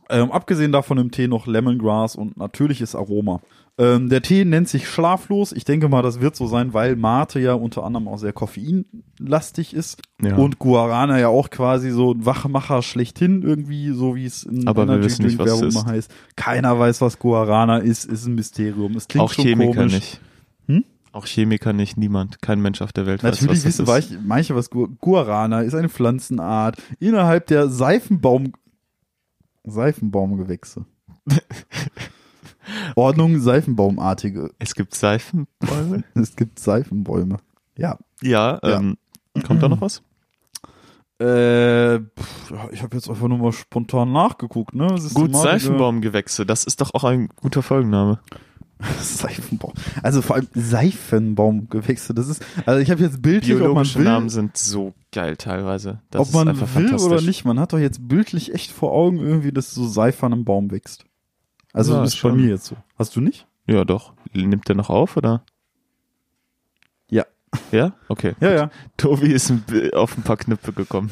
Ähm, abgesehen davon im Tee noch Lemongrass und natürliches Aroma. Ähm, der Tee nennt sich Schlaflos. Ich denke mal, das wird so sein, weil Mate ja unter anderem auch sehr koffeinlastig ist. Ja. Und Guarana ja auch quasi so ein Wachmacher schlechthin irgendwie, so wie es in Aber wir wissen nicht, was es Werbung ist. mal heißt. Keiner weiß, was Guarana ist, ist ein Mysterium. Es klingt auch schon Chemiker komisch. nicht. Hm? Auch Chemiker nicht, niemand, kein Mensch auf der Welt weiß, Natürlich was das wissen ist. weich- manche, was Gu Guarana ist eine Pflanzenart innerhalb der Seifenbaum Seifenbaumgewächse. Ordnung Seifenbaumartige. Es gibt Seifenbäume. Es gibt Seifenbäume. Ja. ja, Ja. ähm, kommt da noch was? Äh, pff, ich habe jetzt einfach nur mal spontan nachgeguckt, ne? Gut, Seifenbaumgewächse, das ist doch auch ein guter Folgenname. Seifenbaum. Also vor allem Seifenbaumgewächse. Das ist, also ich habe jetzt bildlich, ob man will, Namen sind so geil teilweise. Das ob ist man einfach will oder nicht, man hat doch jetzt bildlich echt vor Augen irgendwie, dass so Seife an einem Baum wächst. Also Ja, das ist bei schon. mir jetzt so. Hast du nicht? Ja, doch. Nimmt der noch auf, oder? Ja. Okay. Ja, ja. Tobi ist auf ein paar Knöpfe gekommen.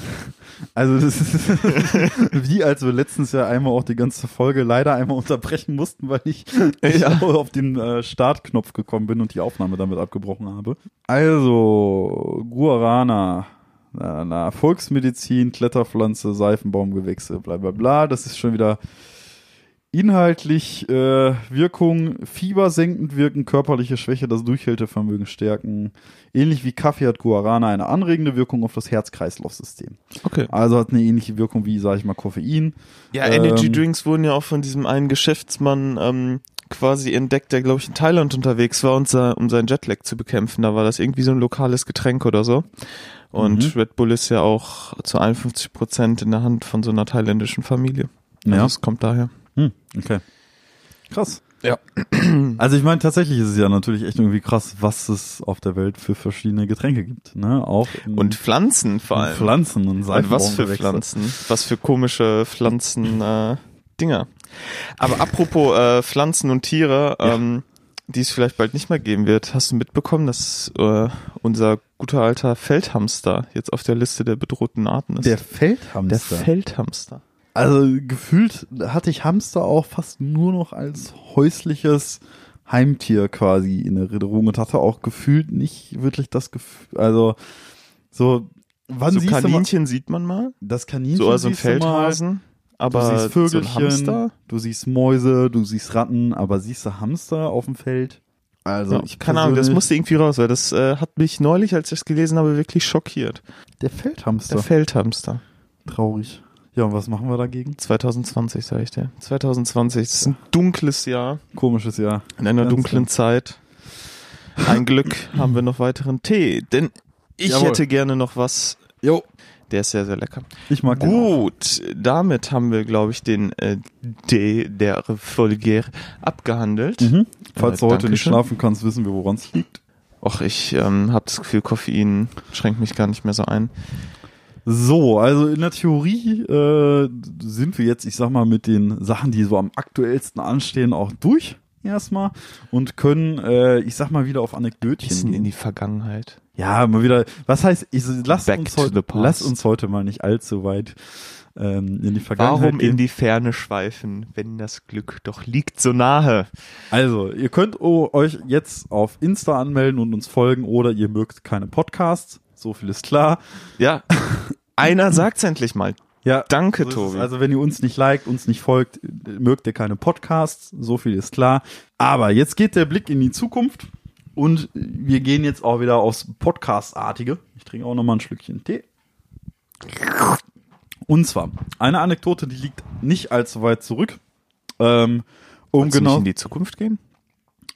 Also das ist wie als wir letztens ja einmal auch die ganze Folge leider einmal unterbrechen mussten, weil ich, ich Ja. auf den äh, Startknopf gekommen bin und die Aufnahme damit abgebrochen habe. Also Guarana, na, na, Volksmedizin, Kletterpflanze, Seifenbaumgewächse, bla bla bla. Das ist schon wieder Inhaltlich äh, Wirkung, fiebersenkend wirken, körperliche Schwäche, das Durchhaltevermögen stärken. Ähnlich wie Kaffee hat Guarana eine anregende Wirkung auf das Herz-Kreislauf-System. Okay. Also hat eine ähnliche Wirkung wie, sag ich mal, Koffein. Ja, Ähm, Energy Drinks wurden ja auch von diesem einen Geschäftsmann ähm, quasi entdeckt, der, glaube ich, in Thailand unterwegs war, und um seinen Jetlag zu bekämpfen. Da war das irgendwie so ein lokales Getränk oder so. Und Mhm. Red Bull ist ja auch zu 51 Prozent in der Hand von so einer thailändischen Familie. Also Ja. es kommt daher. Hm, okay. Krass. Ja. Also ich meine, tatsächlich ist es ja natürlich echt irgendwie krass, was es auf der Welt für verschiedene Getränke gibt. Ne? Auch Und Pflanzen vor allem. Pflanzen und Und was für. Pflanzen? Was für komische Pflanzen äh, Dinger. Aber apropos äh, Pflanzen und Tiere, ähm, die es vielleicht bald nicht mehr geben wird, hast du mitbekommen, dass äh, unser guter alter Feldhamster jetzt auf der Liste der bedrohten Arten ist? Der der Feldhamster. Also gefühlt hatte ich Hamster auch fast nur noch als häusliches Heimtier quasi in Erinnerung und hatte auch gefühlt nicht wirklich das Gefühl, also so, wann so siehst du mal, Kaninchen sieht man mal, das Kaninchen so also ein siehst du mal, Feldhasen, aber du siehst Vögelchen, so du siehst Mäuse, du siehst Ratten, aber siehst du Hamster auf dem Feld? Also, Ja, keine Ahnung, das musste irgendwie raus, weil das äh, hat mich neulich, als ich es gelesen habe, wirklich schockiert. der Feldhamster. Der Feldhamster. Traurig. Ja, und was machen wir dagegen? 2020, sage ich dir. 2020, das ist ein dunkles Jahr, Komisches Jahr. in einer Ganz dunklen. Zeit. Ein Glück haben wir noch weiteren Tee, denn ich Jawohl. hätte gerne noch was, Jo, der ist sehr, sehr lecker. ich mag den auch. Gut, damit haben wir, glaube ich, den äh, D der Folge abgehandelt. Mhm. Falls Äh, du heute nicht Dankeschön. schlafen kannst, wissen wir, woran es liegt. Och, ich ähm, habe das Gefühl, Koffein schränkt mich gar nicht mehr so ein. So, also in der Theorie äh, sind wir jetzt, ich sag mal, mit den Sachen, die so am aktuellsten anstehen, auch durch erstmal und können, äh, ich sag mal, wieder auf Anekdötchen Bisschen in die Vergangenheit. Ja, mal wieder. Was heißt, ich, lass, Back uns heute, lass uns heute mal nicht allzu weit ähm, in die Vergangenheit Warum gehen. in die Ferne schweifen, wenn das Glück doch liegt so nahe? Also, ihr könnt euch jetzt auf Insta anmelden und uns folgen oder ihr mögt keine Podcasts. So viel ist klar. Ja, einer sagt's endlich mal. Ja, Danke, so Tobi. es. Also, wenn ihr uns nicht liked, uns nicht folgt, mögt ihr keine Podcasts. So viel ist klar. Aber jetzt geht der Blick in die Zukunft und wir gehen jetzt auch wieder aufs Podcast-artige. Ich trinke auch noch mal ein Schlückchen Tee. Und zwar eine Anekdote, die liegt nicht allzu weit zurück. Ähm, um Wolltest du genau. nicht in die Zukunft gehen?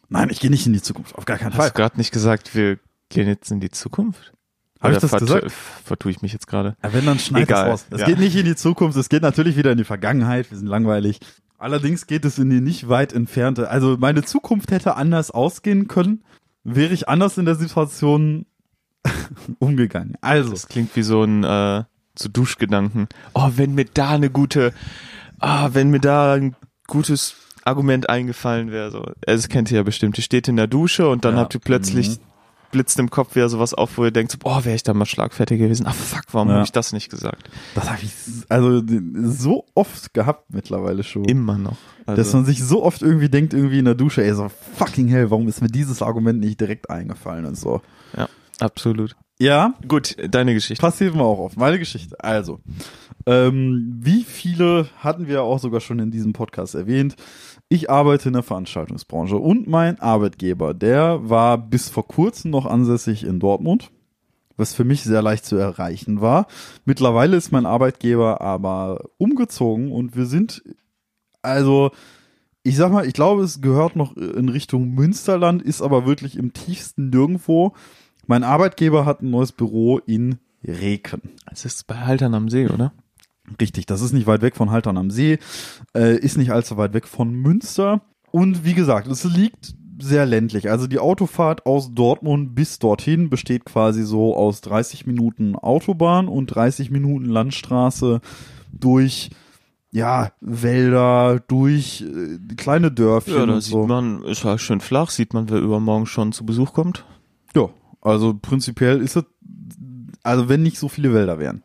Nein, ich gehe nicht in die Zukunft, auf gar keinen Hast Fall. du gerade nicht gesagt, wir gehen jetzt in die Zukunft? Hab ich das gesagt? Vertue ich mich jetzt gerade? Ja, wenn, dann schneid Egal, es raus. Es ja. geht nicht in die Zukunft, es geht natürlich wieder in die Vergangenheit, wir sind langweilig. Allerdings geht es in die nicht weit entfernte. Also meine Zukunft hätte anders ausgehen können, wäre ich anders in der Situation umgegangen. Also, Das klingt wie so ein äh, so Duschgedanken. Oh, wenn mir da eine gute, ah, wenn mir da ein gutes Argument eingefallen wäre. So, Also, das kennt ihr ja bestimmt. Ihr steht in der Dusche und dann Ja. habt ihr plötzlich Mhm. Blitzt im Kopf wieder sowas auf, wo ihr denkt, so, oh, wäre ich da mal schlagfertig gewesen. Ah, fuck, warum Ja. habe ich das nicht gesagt? das habe ich also so oft gehabt mittlerweile schon. Immer noch. dass Also, man sich so oft irgendwie denkt, irgendwie in der Dusche, ey, so fucking hell, warum ist mir dieses Argument nicht direkt eingefallen und so. absolut. Ja, Gut, deine Geschichte. passieren wir auch auf. Meine Geschichte. Also, ähm, wie viele hatten wir auch sogar schon in diesem Podcast erwähnt. Ich arbeite in der Veranstaltungsbranche und mein Arbeitgeber, der war bis vor kurzem noch ansässig in Dortmund, was für mich sehr leicht zu erreichen war. Mittlerweile ist mein Arbeitgeber aber umgezogen und wir sind, also, ich sag mal, ich glaube, es gehört noch in Richtung Münsterland, ist aber wirklich im tiefsten nirgendwo. Mein Arbeitgeber hat ein neues Büro in Reken. Es ist bei Haltern am See, oder? Richtig, das ist nicht weit weg von Haltern am See, äh, ist nicht allzu weit weg von Münster. Und wie gesagt, es liegt sehr ländlich. Also die Autofahrt aus Dortmund bis dorthin besteht quasi so aus 30 Minuten Autobahn und 30 Minuten Landstraße durch ja, Wälder, durch äh, kleine Dörfchen Ja, da und sieht so. man, ist halt schön flach, sieht man, wer übermorgen schon zu Besuch kommt. Ja, also prinzipiell ist es, also wenn nicht so viele Wälder wären.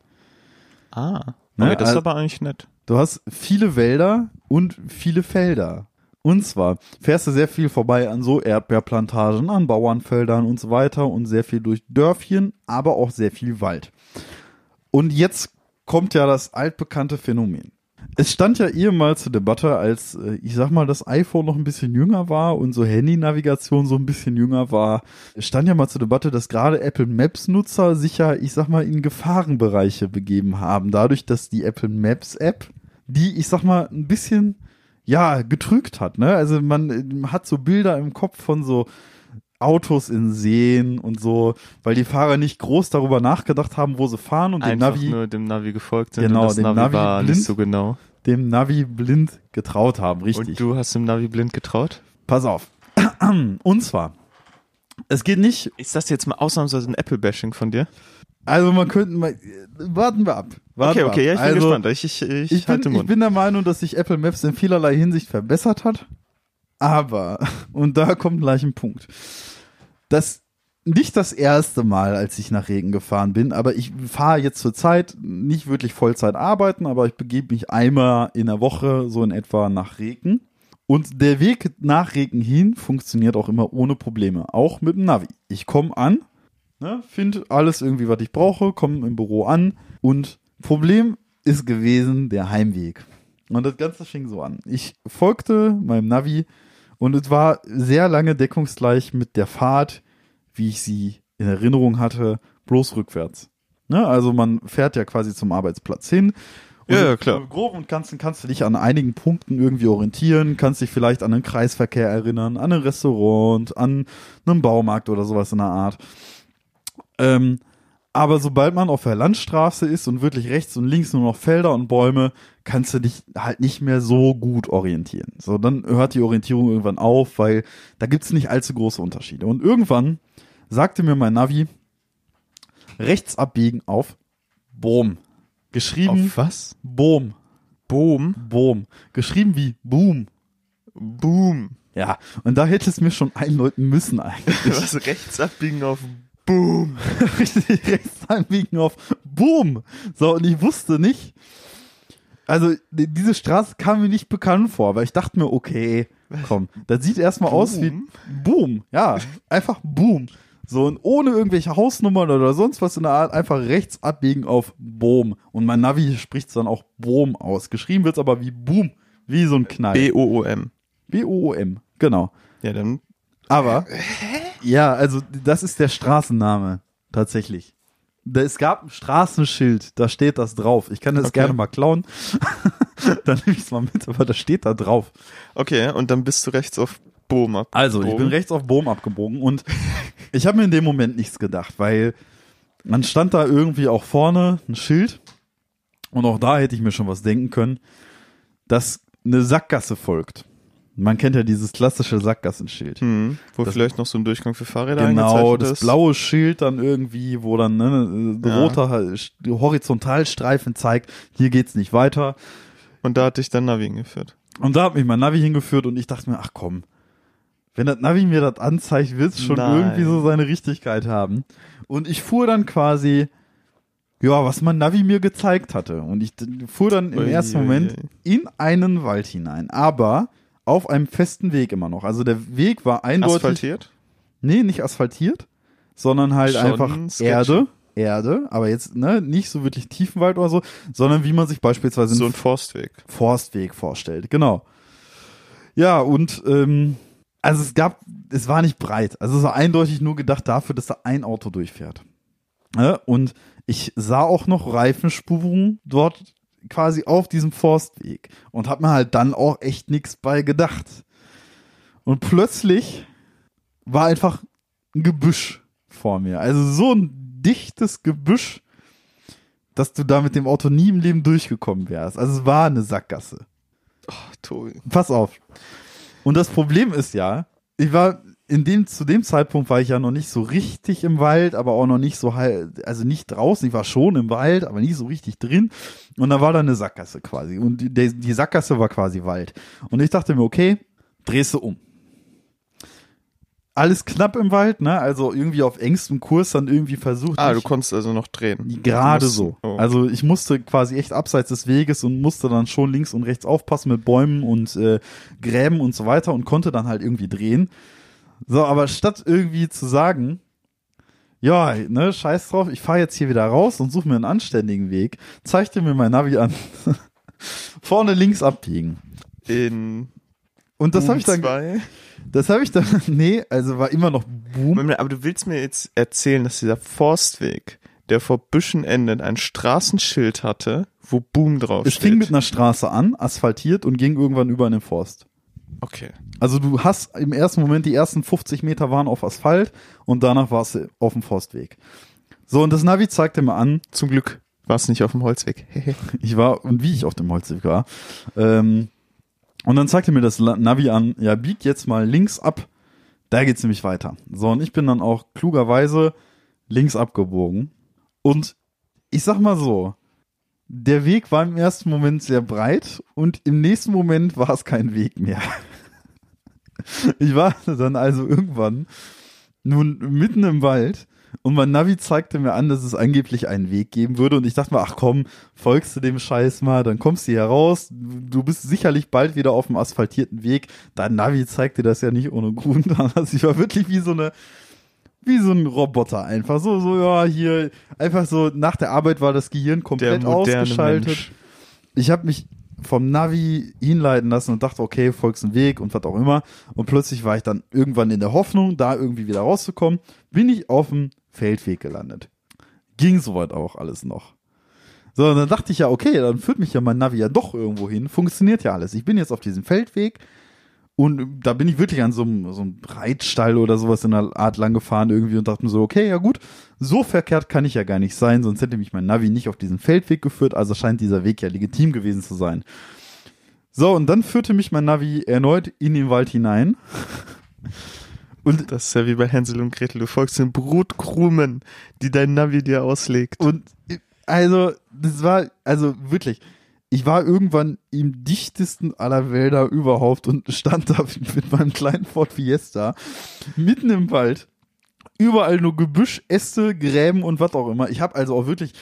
Ah, Ne, okay, das ist also- aber eigentlich nett. Du hast viele Wälder und viele Felder. Und zwar fährst du sehr viel vorbei an so Erdbeerplantagen, an Bauernfeldern und so weiter und sehr viel durch Dörfchen, aber auch sehr viel Wald. Und jetzt kommt ja das altbekannte Phänomen. Es stand ja ehemals zur Debatte, als, äh, ich sag mal, das iPhone noch ein bisschen jünger war und so Handy-Navigation so ein bisschen jünger war, es stand ja mal zur Debatte, dass gerade Apple Maps-Nutzer sich ja, ich sag mal, in Gefahrenbereiche begeben haben. Dadurch, dass die Apple Maps-App, die, ich sag mal, ein bisschen, ja, getrügt hat, ne? Also man äh, hat so Bilder im Kopf von so Autos in Seen und so, weil die Fahrer nicht groß darüber nachgedacht haben, wo sie fahren und dem Einfach Navi nur dem Navi gefolgt sind Genau, und das dem Navi, Navi war blind. nicht so genau. dem Navi blind getraut haben, richtig. Und du hast dem Navi blind getraut? Pass auf. Und zwar, es geht nicht, Ist das jetzt mal ausnahmsweise ein Apple-Bashing von dir? also man könnte mal, warten wir ab. Warten okay, okay, ja, ich bin also, gespannt. Ich, ich, ich, Ich halte bin, ich Mund. bin der Meinung, dass sich Apple Maps in vielerlei Hinsicht verbessert hat. Aber, und da kommt gleich ein Punkt. Das nicht das erste Mal, als ich nach Regen gefahren bin, aber ich fahre jetzt zur Zeit nicht wirklich Vollzeit arbeiten, aber ich begebe mich einmal in der Woche so in etwa nach Regen. Und der Weg nach Regen hin funktioniert auch immer ohne Probleme, auch mit dem Navi. Ich komme an, ne, finde alles irgendwie, was ich brauche, komme im Büro an und Problem ist gewesen der Heimweg. Und das Ganze fing so an. Ich folgte meinem Navi und es war sehr lange deckungsgleich mit der Fahrt, wie ich sie in Erinnerung hatte, bloß rückwärts. Ne? Also man fährt ja quasi zum Arbeitsplatz hin Und Ja, ja, klar. Im Groben kannst, du- kannst du dich an einigen Punkten irgendwie orientieren, kannst dich vielleicht an den Kreisverkehr erinnern, an ein Restaurant, an einen Baumarkt oder sowas in der Art. Ähm, aber sobald man auf der Landstraße ist und wirklich rechts und links nur noch Felder und Bäume, kannst du dich halt nicht mehr so gut orientieren. So, dann hört die Orientierung irgendwann auf, weil da gibt's nicht allzu große Unterschiede. Und irgendwann sagte mir mein Navi, rechts abbiegen auf Boom. Geschrieben Auf was? Boom. Boom. Boom. Geschrieben wie Boom. Boom. Ja, und da hätte es mir schon einläuten müssen eigentlich. Was rechts abbiegen auf Boom. Richtig rechts anbiegen auf Boom. So, und ich wusste nicht. Also, die- diese Straße kam mir nicht bekannt vor, aber ich dachte mir, okay, komm, das sieht erstmal aus wie Boom. Ja, einfach Boom. So, und ohne irgendwelche Hausnummern oder sonst was in der Art, einfach rechts abbiegen auf Boom. Und mein Navi spricht es dann auch Boom aus. Geschrieben wird's aber wie Boom. Wie so ein Knall. B-O-O-M. B-O-O-M. Genau. Ja, dann Aber, ja, also das ist der Straßenname tatsächlich. Da, es gab ein Straßenschild, da steht das drauf. Ich kann das Okay. gerne mal klauen. dann nehme ich es mal mit, aber das steht da drauf. Okay, und dann bist du rechts auf Boom ab. Also, ich bin rechts auf Bohm abgebogen und ich habe mir in dem Moment nichts gedacht, weil man stand da irgendwie auch vorne ein Schild und auch da hätte ich mir schon was denken können, dass eine Sackgasse folgt. Man kennt ja dieses klassische Sackgassenschild. Hm, wo Das- vielleicht noch so ein Durchgang für Fahrräder Genau, das ist. blaue Schild dann irgendwie, wo dann ne, äh, Ja. roter Horizontalstreifen zeigt, hier geht's nicht weiter. Und da hat dich dann Navi hingeführt. Und da hat mich mein Navi hingeführt und ich dachte mir, ach komm, wenn das Navi mir das anzeigt, wird's schon Nein. irgendwie so seine Richtigkeit haben. Und ich fuhr dann quasi, ja, was mein Navi mir gezeigt hatte. Und ich fuhr dann im Ui, ersten Moment in einen Wald hinein, aber auf einem festen Weg immer noch. Also der Weg war eindeutig. Asphaltiert? Nee, nicht asphaltiert, sondern halt Schon einfach sketchy. Erde. Erde, aber jetzt ne, nicht so wirklich Tiefenwald oder so, sondern wie man sich beispielsweise So ein Forstweg. Forstweg vorstellt. Genau. Ja, und ähm, also es gab, es war nicht breit. Also es war eindeutig nur gedacht dafür, dass da ein Auto durchfährt. Ja, und ich sah auch noch Reifenspuren dort quasi auf diesem Forstweg und hab mir halt dann auch echt nichts bei gedacht. Und plötzlich war einfach ein Gebüsch vor mir. Also so ein dichtes Gebüsch, dass du da mit dem Auto nie im Leben durchgekommen wärst. Also es war eine Sackgasse. Ach, Tobi. Pass auf. Und das Problem ist ja, ich war in dem, zu dem Zeitpunkt war ich ja noch nicht so richtig im Wald, aber auch noch nicht so halt, also nicht draußen, ich war schon im Wald, aber nicht so richtig drin. Und da war da eine Sackgasse quasi. Und die, die Sackgasse war quasi Wald. Und ich dachte mir, okay, drehst du um. Alles knapp im Wald, ne? Also irgendwie auf engstem Kurs dann irgendwie versucht. Ah, du konntest also noch drehen. Gerade musst- so. Oh. Also ich musste quasi echt abseits des Weges und musste dann schon links und rechts aufpassen mit Bäumen und äh, Gräben und so weiter und konnte dann halt irgendwie drehen. So, aber statt irgendwie zu sagen, ja, ne, scheiß drauf, ich fahre jetzt hier wieder raus und suche mir einen anständigen Weg, zeigte mir mein Navi an. Vorne links abbiegen. In Und das habe ich dann, zwei. das habe ich dann, nee, also war immer noch Boom. Aber du willst mir jetzt erzählen, dass dieser Forstweg, der vor Büschen endet, ein Straßenschild hatte, wo Boom drauf Es fing mit einer Straße an, asphaltiert und ging irgendwann über in den Forst. okay. Also du hast im ersten Moment, die ersten 50 Meter waren auf Asphalt und danach war es auf dem Forstweg. So, und das Navi zeigte mir an, Zum Glück war es nicht auf dem Holzweg. ich war und wie ich auf dem Holzweg war. Ähm, und dann zeigte mir das Navi an, ja, bieg jetzt mal links ab, da geht's nämlich weiter. So, und ich bin dann auch klugerweise links abgebogen. Und ich sag mal so, der Weg war im ersten Moment sehr breit und im nächsten Moment war es kein Weg mehr. Ich war dann also irgendwann nun mitten im Wald und mein Navi zeigte mir an, dass es angeblich einen Weg geben würde und ich dachte mir, ach komm, folgst du dem Scheiß mal, dann kommst du hier raus, du bist sicherlich bald wieder auf dem asphaltierten Weg. Dein Navi zeigt dir das ja nicht ohne Grund an. Also ich war wirklich wie so eine wie so ein Roboter einfach so so ja hier einfach so nach der Arbeit war das Gehirn komplett ausgeschaltet Mensch. ich habe mich vom Navi hinleiten lassen und dachte, okay, folgst einen Weg und was auch immer. Und plötzlich war ich dann irgendwann in der Hoffnung, da irgendwie wieder rauszukommen, bin ich auf dem Feldweg gelandet. Ging soweit auch alles noch. So, und dann dachte ich ja, okay, dann führt mich ja mein Navi ja doch irgendwo hin. Funktioniert ja alles. Ich bin jetzt auf diesem Feldweg und da bin ich wirklich an so einem, so einem Reitstall oder sowas in der Art lang gefahren irgendwie und dachte mir so, okay, ja gut, so verkehrt kann ich ja gar nicht sein, sonst hätte mich mein Navi nicht auf diesen Feldweg geführt, also scheint dieser Weg ja legitim gewesen zu sein. So, und dann führte mich mein Navi erneut in den Wald hinein. Und das ist ja wie bei Hänsel und Gretel. Du folgst den Brotkrumen, die dein Navi dir auslegt. Und also, das war, also wirklich, ich war irgendwann im dichtesten aller Wälder überhaupt und stand da mit meinem kleinen Ford Fiesta mitten im Wald. Überall nur Gebüsch, Äste, Gräben und was auch immer. Ich habe also auch wirklich,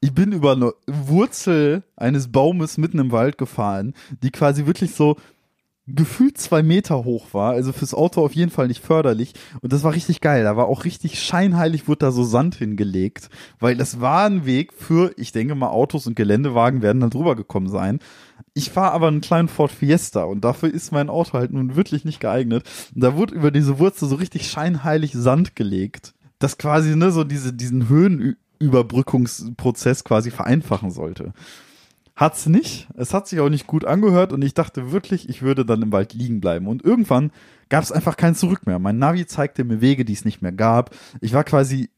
ich bin über eine Wurzel eines Baumes mitten im Wald gefahren, die quasi wirklich so gefühlt zwei Meter hoch war, also fürs Auto auf jeden Fall nicht förderlich. Und das war richtig geil. Da war auch richtig scheinheilig, wurde da so Sand hingelegt, weil das war ein Weg für, ich denke mal, Autos und Geländewagen werden da drüber gekommen sein. Ich fahre aber einen kleinen Ford Fiesta und dafür ist mein Auto halt nun wirklich nicht geeignet. Und da wurde über diese Wurzel so richtig scheinheilig Sand gelegt. Das quasi, ne, so diese, diesen Höhenüberbrückungsprozess quasi vereinfachen sollte. Hat's nicht. Es hat sich auch nicht gut angehört und ich dachte wirklich, ich würde dann im Wald liegen bleiben. Und irgendwann gab es einfach kein Zurück mehr. Mein Navi zeigte mir Wege, die es nicht mehr gab. Ich war quasi,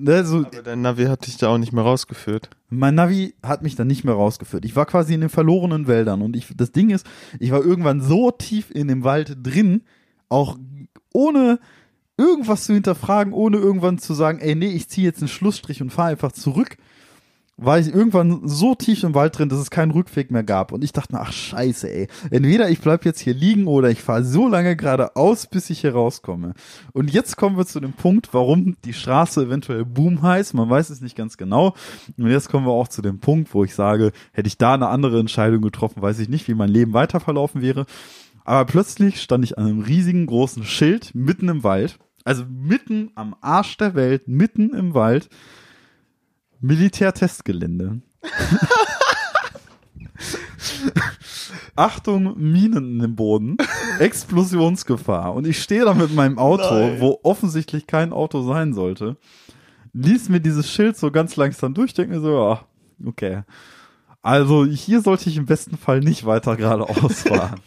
ne, so. Aber dein Navi hat dich da auch nicht mehr rausgeführt. Mein Navi hat mich dann nicht mehr rausgeführt. Ich war quasi in den verlorenen Wäldern und ich, das Ding ist, ich war irgendwann so tief in dem Wald drin, auch ohne irgendwas zu hinterfragen, ohne irgendwann zu sagen, ey, nee, ich ziehe jetzt einen Schlussstrich und fahre einfach zurück war ich irgendwann so tief im Wald drin, dass es keinen Rückweg mehr gab. Und ich dachte mir, ach scheiße, ey. Entweder ich bleib jetzt hier liegen oder ich fahre so lange geradeaus, bis ich hier rauskomme. Und jetzt kommen wir zu dem Punkt, warum die Straße eventuell Boom heißt. Man weiß es nicht ganz genau. Und jetzt kommen wir auch zu dem Punkt, wo ich sage, hätte ich da eine andere Entscheidung getroffen, weiß ich nicht, wie mein Leben weiter verlaufen wäre. Aber plötzlich stand ich an einem riesigen großen Schild mitten im Wald. Also mitten am Arsch der Welt, mitten im Wald Militärtestgelände. Achtung, Minen im Boden, Explosionsgefahr. Und ich stehe da mit meinem Auto, Nein. wo offensichtlich kein Auto sein sollte, lies mir dieses Schild so ganz langsam durch, denke mir so, ja, okay. Also hier sollte ich im besten Fall nicht weiter geradeaus fahren.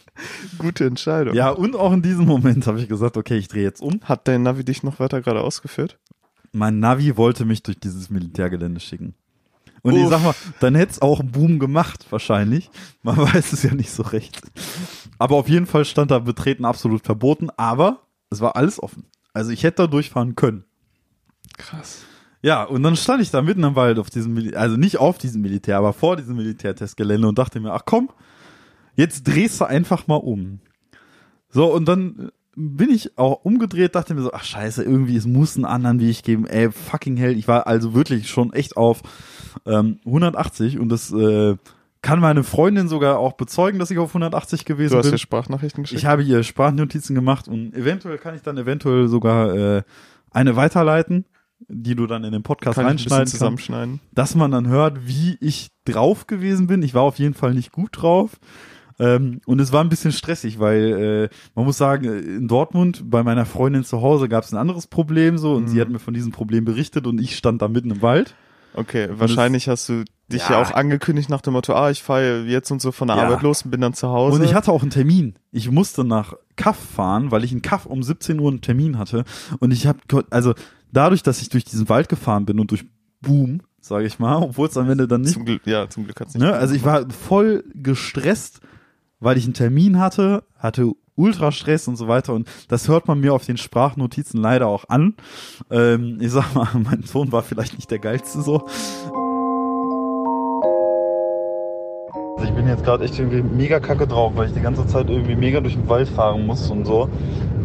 Gute Entscheidung. ja, und auch in diesem Moment habe ich gesagt, okay, ich drehe jetzt um. Hat dein Navi dich noch weiter gerade ausgeführt? Mein Navi wollte mich durch dieses Militärgelände schicken. Und ich Uff. sag mal, dann hätte es auch einen Boom gemacht, wahrscheinlich. Man weiß es ja nicht so recht. Aber auf jeden Fall stand da Betreten absolut verboten, aber es war alles offen. Also ich hätte da durchfahren können. Krass. Ja, und dann stand ich da mitten im Wald auf diesem, Mil also nicht auf diesem Militär, aber vor diesem Militärtestgelände und dachte mir, ach komm, jetzt drehst du einfach mal um. So, und dann bin ich auch umgedreht, dachte mir so, ach scheiße, irgendwie, es muss einen anderen Weg geben. Ey, fucking hell, ich war also wirklich schon echt auf ähm, 180 und das äh, kann meine Freundin sogar auch bezeugen, dass ich auf 180 gewesen Du hast bin. dir Sprachnachrichten geschickt? Ich habe ihr Sprachnotizen gemacht und eventuell kann ich dann eventuell sogar äh, eine weiterleiten, die du dann in den Podcast Kann reinschneiden kannst zusammenschneiden. dass man dann hört, wie ich drauf gewesen bin. Ich war auf jeden Fall nicht gut drauf. Ähm, und es war ein bisschen stressig, weil äh, man muss sagen, in Dortmund bei meiner Freundin zu Hause gab es ein anderes Problem so und sie hat mir von diesem Problem berichtet und ich stand da mitten im Wald. Okay, wahrscheinlich hast du dich ja, Ja. auch angekündigt nach dem Motto, ah, ich fahre jetzt und so von der Ja. Arbeit los und bin dann zu Hause. Und ich hatte auch einen Termin. Ich musste nach Kaff fahren, weil ich in Kaff um 17 Uhr einen Termin hatte. Und ich habe, also dadurch, dass ich durch diesen Wald gefahren bin und durch Boom, sage ich mal, obwohl es am Ende dann nicht zum Glück, ja, zum Glück hat's nicht. Ne? Also ich war voll gestresst, weil ich einen Termin hatte, hatte Ultrastress und so weiter und das hört man mir auf den Sprachnotizen leider auch an. Ähm, ich sag mal, mein Ton war vielleicht nicht der geilste so. Also ich bin jetzt gerade echt irgendwie mega kacke drauf, weil ich die ganze Zeit irgendwie mega durch den Wald fahren muss und so.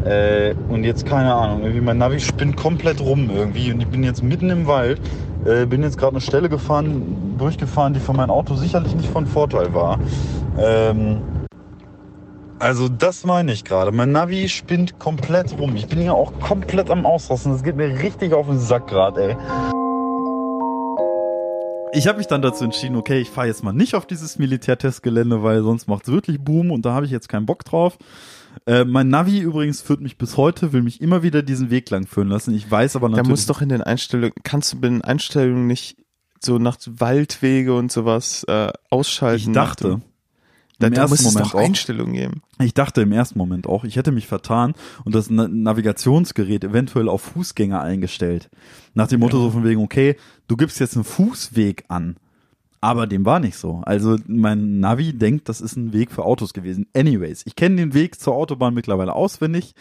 Äh, und jetzt keine Ahnung, irgendwie mein Navi spinnt komplett rum irgendwie und ich bin jetzt mitten im Wald, äh, bin jetzt gerade eine Stelle gefahren, durchgefahren, die für mein Auto sicherlich nicht von Vorteil war. Ähm, also das meine ich gerade. Mein Navi spinnt komplett rum. Ich bin hier auch komplett am Ausrasten. Das geht mir richtig auf den Sack gerade, ey. Ich habe mich dann dazu entschieden, okay, ich fahre jetzt mal nicht auf dieses Militärtestgelände, weil sonst macht's wirklich Boom und da habe ich jetzt keinen Bock drauf. Äh, mein Navi übrigens führt mich bis heute, will mich immer wieder diesen Weg lang führen lassen. Ich weiß aber Da natürlich. muss doch in den Einstellungen, kannst du bei den Einstellungen nicht so nach Waldwege und sowas äh, ausschalten. Ich dachte, da, im da muss es Moment doch auch. Einstellungen geben. Ich dachte im ersten Moment auch, ich hätte mich vertan und das Na Navigationsgerät eventuell auf Fußgänger eingestellt. Nach dem Motto so von wegen, okay, du gibst jetzt einen Fußweg an. Aber dem war nicht so. Also mein Navi denkt, das ist ein Weg für Autos gewesen. Anyways, ich kenne den Weg zur Autobahn mittlerweile auswendig.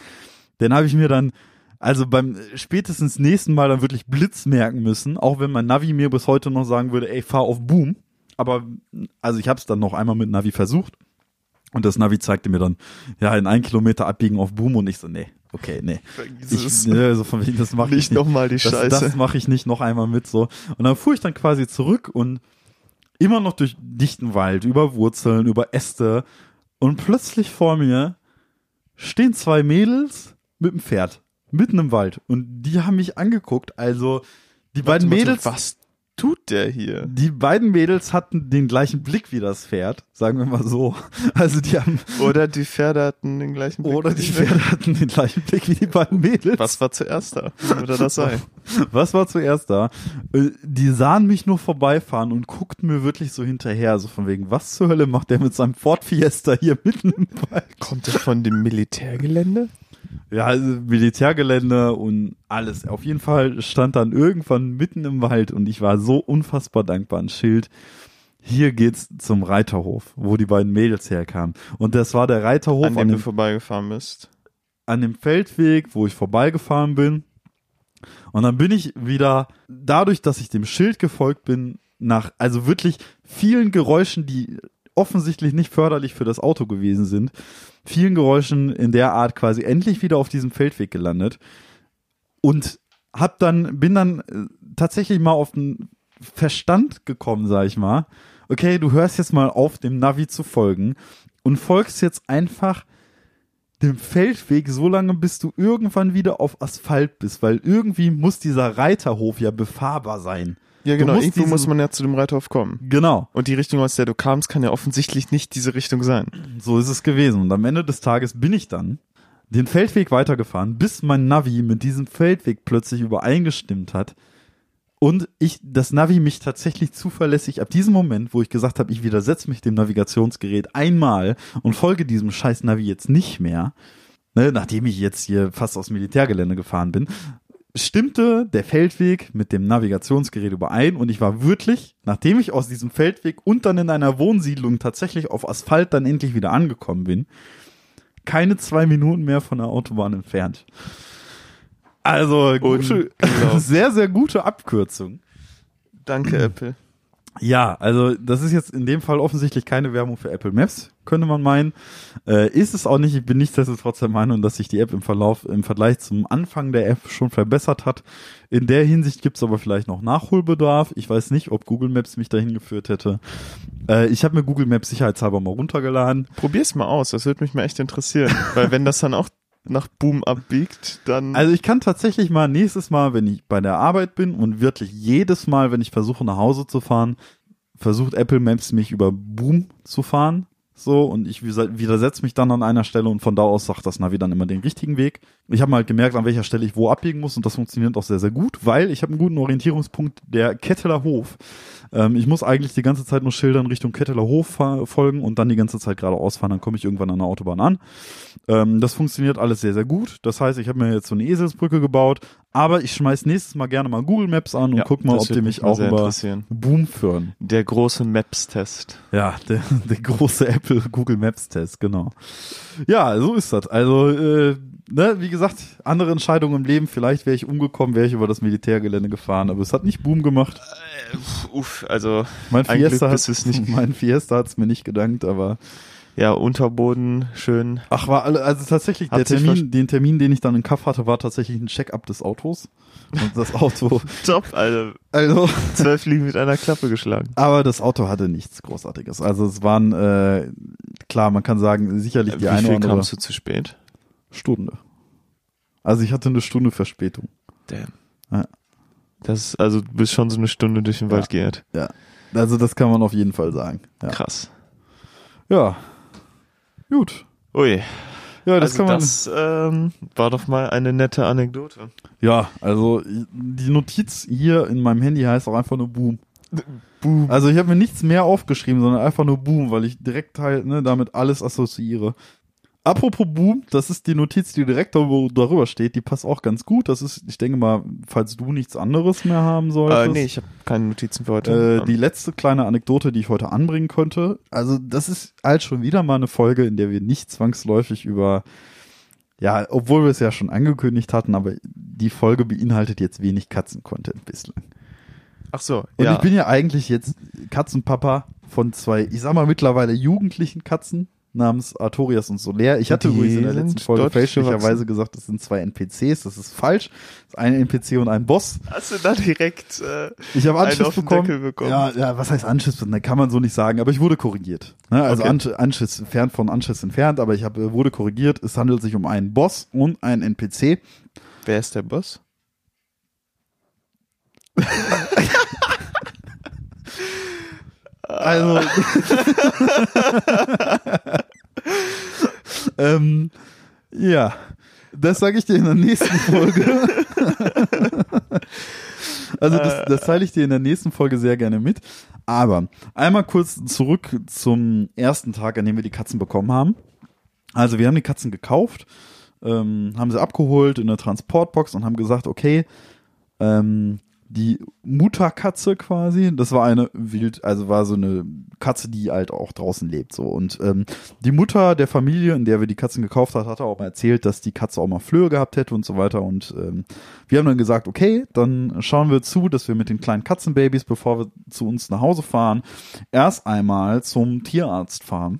Den habe ich mir dann, also beim spätestens nächsten Mal dann wirklich Blitz merken müssen, auch wenn mein Navi mir bis heute noch sagen würde, ey, fahr auf Boom. Aber also ich habe es dann noch einmal mit Navi versucht. Und das Navi zeigte mir dann, ja, in ein Kilometer abbiegen auf Boom und ich so, nee, okay, nee. Ich, ne, so von wegen, das mache ich Nicht nochmal die das, Scheiße. Das mache ich nicht noch einmal mit so. Und dann fuhr ich dann quasi zurück und immer noch durch dichten Wald, über Wurzeln, über Äste und plötzlich vor mir stehen zwei Mädels mit dem Pferd mitten im Wald und die haben mich angeguckt. Also die beiden Warte, Mädels, Was tut der hier? die beiden Mädels hatten den gleichen Blick wie das Pferd, sagen wir mal so. Also die haben Oder die Pferde hatten den gleichen Blick. oder die Pferde hatten den gleichen Blick wie die beiden Mädels. Was war zuerst da? Oder das sei? Was war zuerst da? Äh, Die sahen mich nur vorbeifahren und guckten mir wirklich so hinterher, so von wegen, was zur Hölle macht der mit seinem Ford Fiesta hier mitten im Wald? Kommt er von dem Militärgelände? Ja, also Militärgelände und alles. Auf jeden Fall stand dann irgendwann mitten im Wald und ich war so unfassbar dankbar. Ein Schild. Hier geht's zum Reiterhof, wo die beiden Mädels herkamen. Und das war der Reiterhof an an dem du dem, vorbeigefahren bist. an dem Feldweg, wo ich vorbeigefahren bin. Und dann bin ich wieder, dadurch, dass ich dem Schild gefolgt bin, nach, also wirklich vielen Geräuschen, die offensichtlich nicht förderlich für das Auto gewesen sind, vielen Geräuschen in der Art quasi endlich wieder auf diesem Feldweg gelandet und hab dann, bin dann äh, tatsächlich mal auf den Verstand gekommen, sag ich mal. Okay, du hörst jetzt mal auf, dem Navi zu folgen und folgst jetzt einfach dem Feldweg so lange, bis du irgendwann wieder auf Asphalt bist, weil irgendwie muss dieser Reiterhof ja befahrbar sein. Ja, Du genau. musst Irgendwo muss man ja zu dem Reiterhof kommen. Genau, Und die Richtung, aus der du kamst, kann ja offensichtlich nicht diese Richtung sein. so ist es gewesen. Und am Ende des Tages bin ich dann den Feldweg weitergefahren, bis mein Navi mit diesem Feldweg plötzlich übereingestimmt hat. Und ich, das Navi mich tatsächlich zuverlässig ab diesem Moment, wo ich gesagt habe, ich widersetze mich dem Navigationsgerät einmal und folge diesem scheiß Navi jetzt nicht mehr, ne, nachdem ich jetzt hier fast aus Militärgelände gefahren bin, stimmte der Feldweg mit dem Navigationsgerät überein und ich war wirklich, nachdem ich aus diesem Feldweg und dann in einer Wohnsiedlung tatsächlich auf Asphalt dann endlich wieder angekommen bin, keine zwei Minuten mehr von der Autobahn entfernt. Also gute, sehr, sehr gute Abkürzung. Danke, Apple. Ja, also das ist jetzt in dem Fall offensichtlich keine Werbung für Apple Maps, könnte man meinen. Äh, ist es auch nicht. Ich bin nichtsdestotrotz der Meinung, dass sich die App im Verlauf, im Vergleich zum Anfang der App schon verbessert hat. In der Hinsicht gibt's aber vielleicht noch Nachholbedarf. Ich weiß nicht, ob Google Maps mich dahin geführt hätte. Äh, ich habe mir Google Maps sicherheitshalber mal runtergeladen. Probier's mal aus, das würde mich mal echt interessieren. Weil wenn das dann auch nach Boom abbiegt, dann. Also ich kann tatsächlich mal nächstes Mal, wenn ich bei der Arbeit bin und wirklich jedes Mal, wenn ich versuche nach Hause zu fahren, versucht Apple Maps mich über Boom zu fahren. So, und ich widersetze mich dann an einer Stelle und von da aus sagt das Navi dann immer den richtigen Weg. Ich habe halt gemerkt, an welcher Stelle ich wo abbiegen muss und das funktioniert auch sehr, sehr gut, weil ich habe einen guten Orientierungspunkt, der Ketteler Hof. Ähm, ich muss eigentlich die ganze Zeit nur Schildern Richtung Ketteler Hof folgen und dann die ganze Zeit geradeaus fahren, dann komme ich irgendwann an der Autobahn an. Ähm, das funktioniert alles sehr, sehr gut. Das heißt, ich habe mir jetzt so eine Eselsbrücke gebaut, aber ich schmeiß nächstes Mal gerne mal Google Maps an und Ja, guck mal, ob die mich auch über. Boom führen. der große Maps-Test. Ja, der, der große Apple Google Maps Test, genau. Ja, so ist das. Also, äh, ne, wie gesagt, andere Entscheidungen im Leben. Vielleicht wäre ich umgekommen, wäre ich über das Militärgelände gefahren, aber es hat nicht Boom gemacht. Uff, also Mein Fiesta hat du's nicht. mein Fiesta hat's mir nicht gedankt, aber ja, Unterboden, schön. ach war alle, also tatsächlich Hat der Termin, den Termin, den ich dann in Kaff hatte, war tatsächlich ein Check-up des Autos und das Auto, Top, also also zwölf Fliegen mit einer Klappe geschlagen. Aber das Auto hatte nichts Großartiges. Also es waren, äh, klar, man kann sagen, sicherlich die Wie eine viel oder andere kamst du zu spät? Stunde. Also ich hatte eine Stunde Verspätung. Damn. Ja. Das ist, also du bist schon so eine Stunde durch den Ja. Wald geirrt. Ja. Also das kann man auf jeden Fall sagen. Ja. Krass. Ja. Gut. Ui. Ja, das also kann man. das ähm, war doch mal eine nette Anekdote. Ja, also die Notiz hier in meinem Handy heißt auch einfach nur Boom. Boom. Also ich habe mir nichts mehr aufgeschrieben, sondern einfach nur Boom, weil ich direkt halt ne, damit alles assoziiere. Apropos Boom, das ist die Notiz, die direkt darüber steht, die passt auch ganz gut. Das ist, ich denke mal, falls du nichts anderes mehr haben solltest. Äh, nee, ich habe keine Notizen für heute. Äh, die letzte kleine Anekdote, die ich heute anbringen konnte. Also, das ist halt schon wieder mal eine Folge, in der wir nicht zwangsläufig über, ja, obwohl wir es ja schon angekündigt hatten, aber die Folge beinhaltet jetzt wenig Katzen-Content bislang. Ach so, Und ja. ich bin ja eigentlich jetzt Katzenpapa von zwei, ich sag mal mittlerweile jugendlichen Katzen namens Artorias und Soler. Ich hatte Die übrigens in der letzten Folge fälschlicherweise gesagt, das sind zwei NPCs. Das ist falsch. Das ist ein NPC und ein Boss. Hast du da direkt äh, Ich habe einen Anschiss bekommen. Deckel bekommen? Ja, ja, was heißt Anschiss? Ne, kann man so nicht sagen, aber ich wurde korrigiert. Ne? Also Okay. Ansch Anschiss fern von Anschiss entfernt, aber ich hab, äh, wurde korrigiert. Es handelt sich um einen Boss und einen NPC. Wer ist der Boss? Also. ähm, ja, das sage ich dir in der nächsten Folge. also das, das teile ich dir in der nächsten Folge sehr gerne mit. Aber einmal kurz zurück zum ersten Tag, an dem wir die Katzen bekommen haben. Also wir haben die Katzen gekauft, ähm, haben sie abgeholt in der Transportbox und haben gesagt, okay, ähm, die Mutterkatze quasi, das war eine wild, also war so eine Katze, die halt auch draußen lebt so und ähm, die Mutter der Familie, in der wir die Katzen gekauft hat, hat auch mal erzählt, dass die Katze auch mal Flöhe gehabt hätte und so weiter und ähm, wir haben dann gesagt, okay, dann schauen wir zu, dass wir mit den kleinen Katzenbabys, bevor wir zu uns nach Hause fahren, erst einmal zum Tierarzt fahren,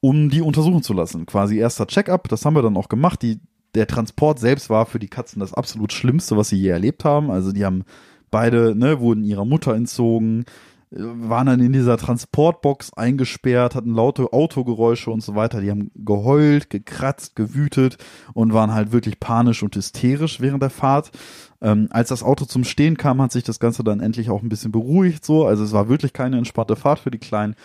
um die untersuchen zu lassen. Quasi erster Check-up, das haben wir dann auch gemacht. Die, der Transport selbst war für die Katzen das absolut Schlimmste, was sie je erlebt haben. Also die haben beide, ne, wurden ihrer Mutter entzogen, äh, waren dann in dieser Transportbox eingesperrt, hatten laute Autogeräusche und so weiter. Die haben geheult, gekratzt, gewütet und waren halt wirklich panisch und hysterisch während der Fahrt. Ähm, als das Auto zum Stehen kam, hat sich das Ganze dann endlich auch ein bisschen beruhigt so. Also es war wirklich keine entspannte Fahrt für die Kleinen.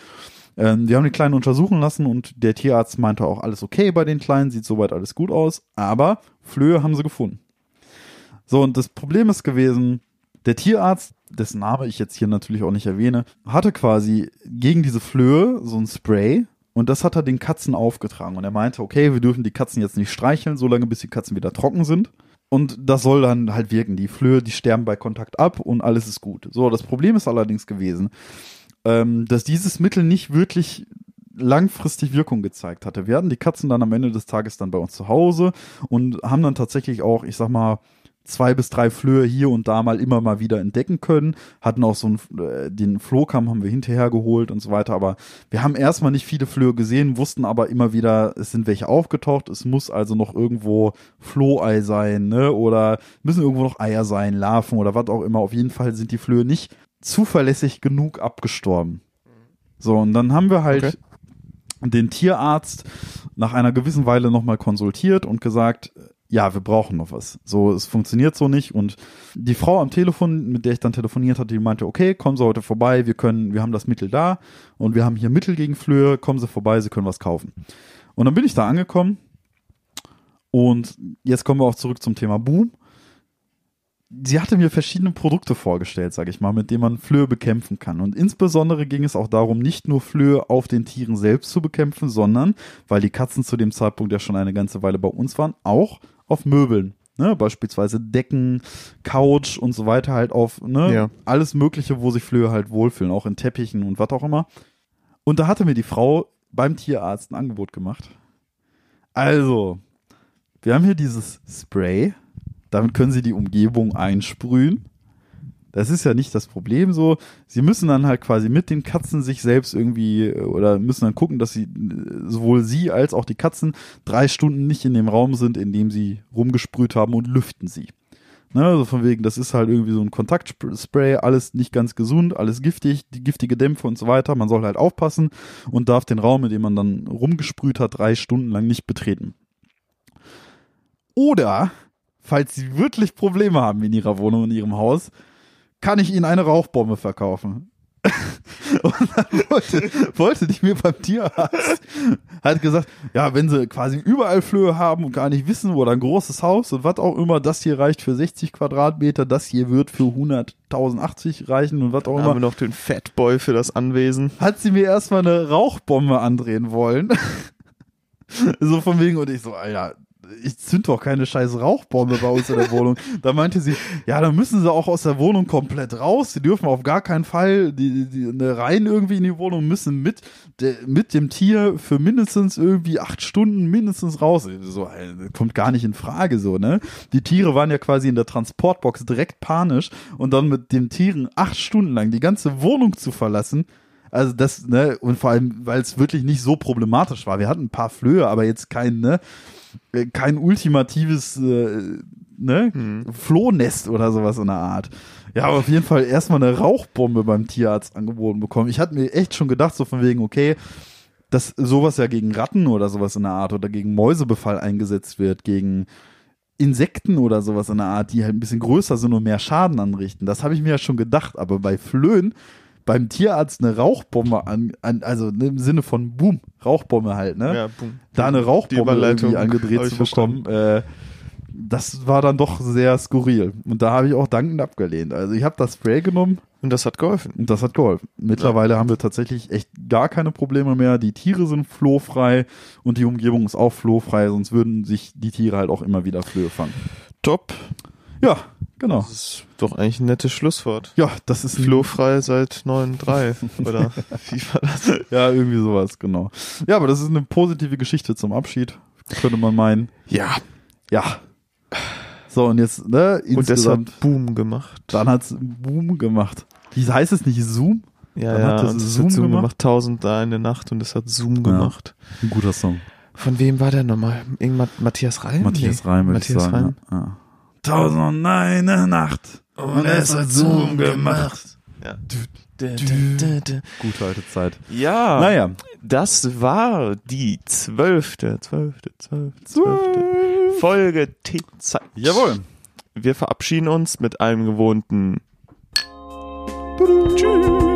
Ähm, die haben die Kleinen untersuchen lassen und der Tierarzt meinte auch alles okay bei den Kleinen, sieht soweit alles gut aus, aber Flöhe haben sie gefunden. So, und das Problem ist gewesen, der Tierarzt, dessen Name ich jetzt hier natürlich auch nicht erwähne, hatte quasi gegen diese Flöhe so ein Spray und das hat er den Katzen aufgetragen und er meinte, okay, wir dürfen die Katzen jetzt nicht streicheln, solange bis die Katzen wieder trocken sind. Und das soll dann halt wirken. Die Flöhe, die sterben bei Kontakt ab und alles ist gut. So, das Problem ist allerdings gewesen, ähm, dass dieses Mittel nicht wirklich langfristig Wirkung gezeigt hatte. Wir hatten die Katzen dann am Ende des Tages dann bei uns zu Hause und haben dann tatsächlich auch, ich sag mal, zwei bis drei Flöhe hier und da mal immer mal wieder entdecken können. Hatten auch so einen, äh, den Flohkamm haben wir hinterher geholt und so weiter. Aber wir haben erstmal nicht viele Flöhe gesehen, wussten aber immer wieder, es sind welche aufgetaucht. Es muss also noch irgendwo Flohei sein, ne? Oder müssen irgendwo noch Eier sein, Larven oder was auch immer. Auf jeden Fall sind die Flöhe nicht zuverlässig genug abgestorben. So, und dann haben wir halt Okay. den Tierarzt nach einer gewissen Weile nochmal konsultiert und gesagt, ja, wir brauchen noch was. So, es funktioniert so nicht. Und die Frau am Telefon, mit der ich dann telefoniert hatte, die meinte, okay, kommen Sie heute vorbei, wir können, wir haben das Mittel da und wir haben hier Mittel gegen Flöhe, kommen Sie vorbei, Sie können was kaufen. Und dann bin ich da angekommen und jetzt kommen wir auch zurück zum Thema Boom. Sie hatte mir verschiedene Produkte vorgestellt, sage ich mal, mit denen man Flöhe bekämpfen kann. Und insbesondere ging es auch darum, nicht nur Flöhe auf den Tieren selbst zu bekämpfen, sondern, weil die Katzen zu dem Zeitpunkt ja schon eine ganze Weile bei uns waren, auch auf Möbeln. Ne? Beispielsweise Decken, Couch und so weiter halt auf ne? Ja. alles Mögliche, wo sich Flöhe halt wohlfühlen, auch in Teppichen und was auch immer. Und da hatte mir die Frau beim Tierarzt ein Angebot gemacht. Also, wir haben hier dieses Spray. Damit können Sie die Umgebung einsprühen. Das ist ja nicht das Problem so. Sie müssen dann halt quasi mit den Katzen sich selbst irgendwie äh, oder müssen dann gucken, dass sie äh, sowohl sie als auch die Katzen drei Stunden nicht in dem Raum sind, in dem sie rumgesprüht haben und lüften sie. Ne, also von wegen, das ist halt irgendwie so ein Kontaktspray, alles nicht ganz gesund, alles giftig, die giftige Dämpfe und so weiter. Man soll halt aufpassen und darf den Raum, in dem man dann rumgesprüht hat, drei Stunden lang nicht betreten. Oder, falls Sie wirklich Probleme haben in Ihrer Wohnung, in Ihrem Haus, kann ich Ihnen eine Rauchbombe verkaufen. Und dann wollte, wollte die mir beim Tierarzt, hat gesagt, ja, wenn sie quasi überall Flöhe haben und gar nicht wissen, oder ein großes Haus und was auch immer, das hier reicht für 60 Quadratmeter, das hier wird für 100.080 reichen und was auch Haben wir immer, noch den Fatboy für das Anwesen. hat sie mir erstmal eine Rauchbombe andrehen wollen. so von wegen, und ich so, Alter, ich zünd doch keine scheiß Rauchbombe bei uns in der Wohnung. Da meinte sie, ja, dann müssen sie auch aus der Wohnung komplett raus. Die dürfen auf gar keinen Fall die, die, die rein irgendwie in die Wohnung, müssen mit, de, mit dem Tier für mindestens irgendwie acht Stunden mindestens raus. So, das kommt gar nicht in Frage so, ne? Die Tiere waren ja quasi in der Transportbox direkt panisch und dann mit den Tieren acht Stunden lang die ganze Wohnung zu verlassen, also das, ne, und vor allem, weil es wirklich nicht so problematisch war. Wir hatten ein paar Flöhe, aber jetzt kein, ne, äh, kein ultimatives, äh, ne, Flohnest oder sowas in der Art. Ja, aber auf jeden Fall erstmal eine Rauchbombe beim Tierarzt angeboten bekommen. Ich hatte mir echt schon gedacht, so von wegen, okay, dass sowas ja gegen Ratten oder sowas in der Art oder gegen Mäusebefall eingesetzt wird, gegen Insekten oder sowas in der Art, die halt ein bisschen größer sind und mehr Schaden anrichten. Das habe ich mir ja schon gedacht, aber bei Flöhen beim Tierarzt eine Rauchbombe an, an also im Sinne von Boom, Rauchbombe halt, ne? Ja, boom. Da eine Rauchbombe irgendwie angedreht zu bekommen, äh, das war dann doch sehr skurril. Und da habe ich auch dankend abgelehnt. Also ich habe das Spray genommen Und das hat geholfen. und das hat geholfen. Mittlerweile haben wir tatsächlich echt gar keine Probleme mehr. Die Tiere sind flohfrei und die Umgebung ist auch flohfrei, sonst würden sich die Tiere halt auch immer wieder Flöhe fangen. Top. Ja, genau. Das ist doch eigentlich ein nettes Schlusswort. Ja, das ist Flohfrei seit 9.3 oder wie war das? Ja, irgendwie sowas, genau. Ja, aber das ist eine positive Geschichte zum Abschied, könnte man meinen. Ja, Ja. So, und jetzt, ne, und das hat Boom gemacht. dann hat's Boom gemacht. Wie heißt es nicht Zoom? Ja, Dann ja, hat das und das Zoom hat Zoom gemacht? Tausend da eine Nacht und das hat Zoom gemacht. Ein guter Song. Von wem war der nochmal? Irgend Matthias Reim? Matthias Nee. Reim, würde Matthias ich sagen. Reim. Ja. Tausend und eine Nacht. Und es hat Zoom gemacht. Ja. Gute alte Zeit. Ja, Naja. das war die zwölfte, zwölfte, zwölfte, zwölfte Folge T-Zeit. Jawohl. Wir verabschieden uns mit einem gewohnten Tschüss.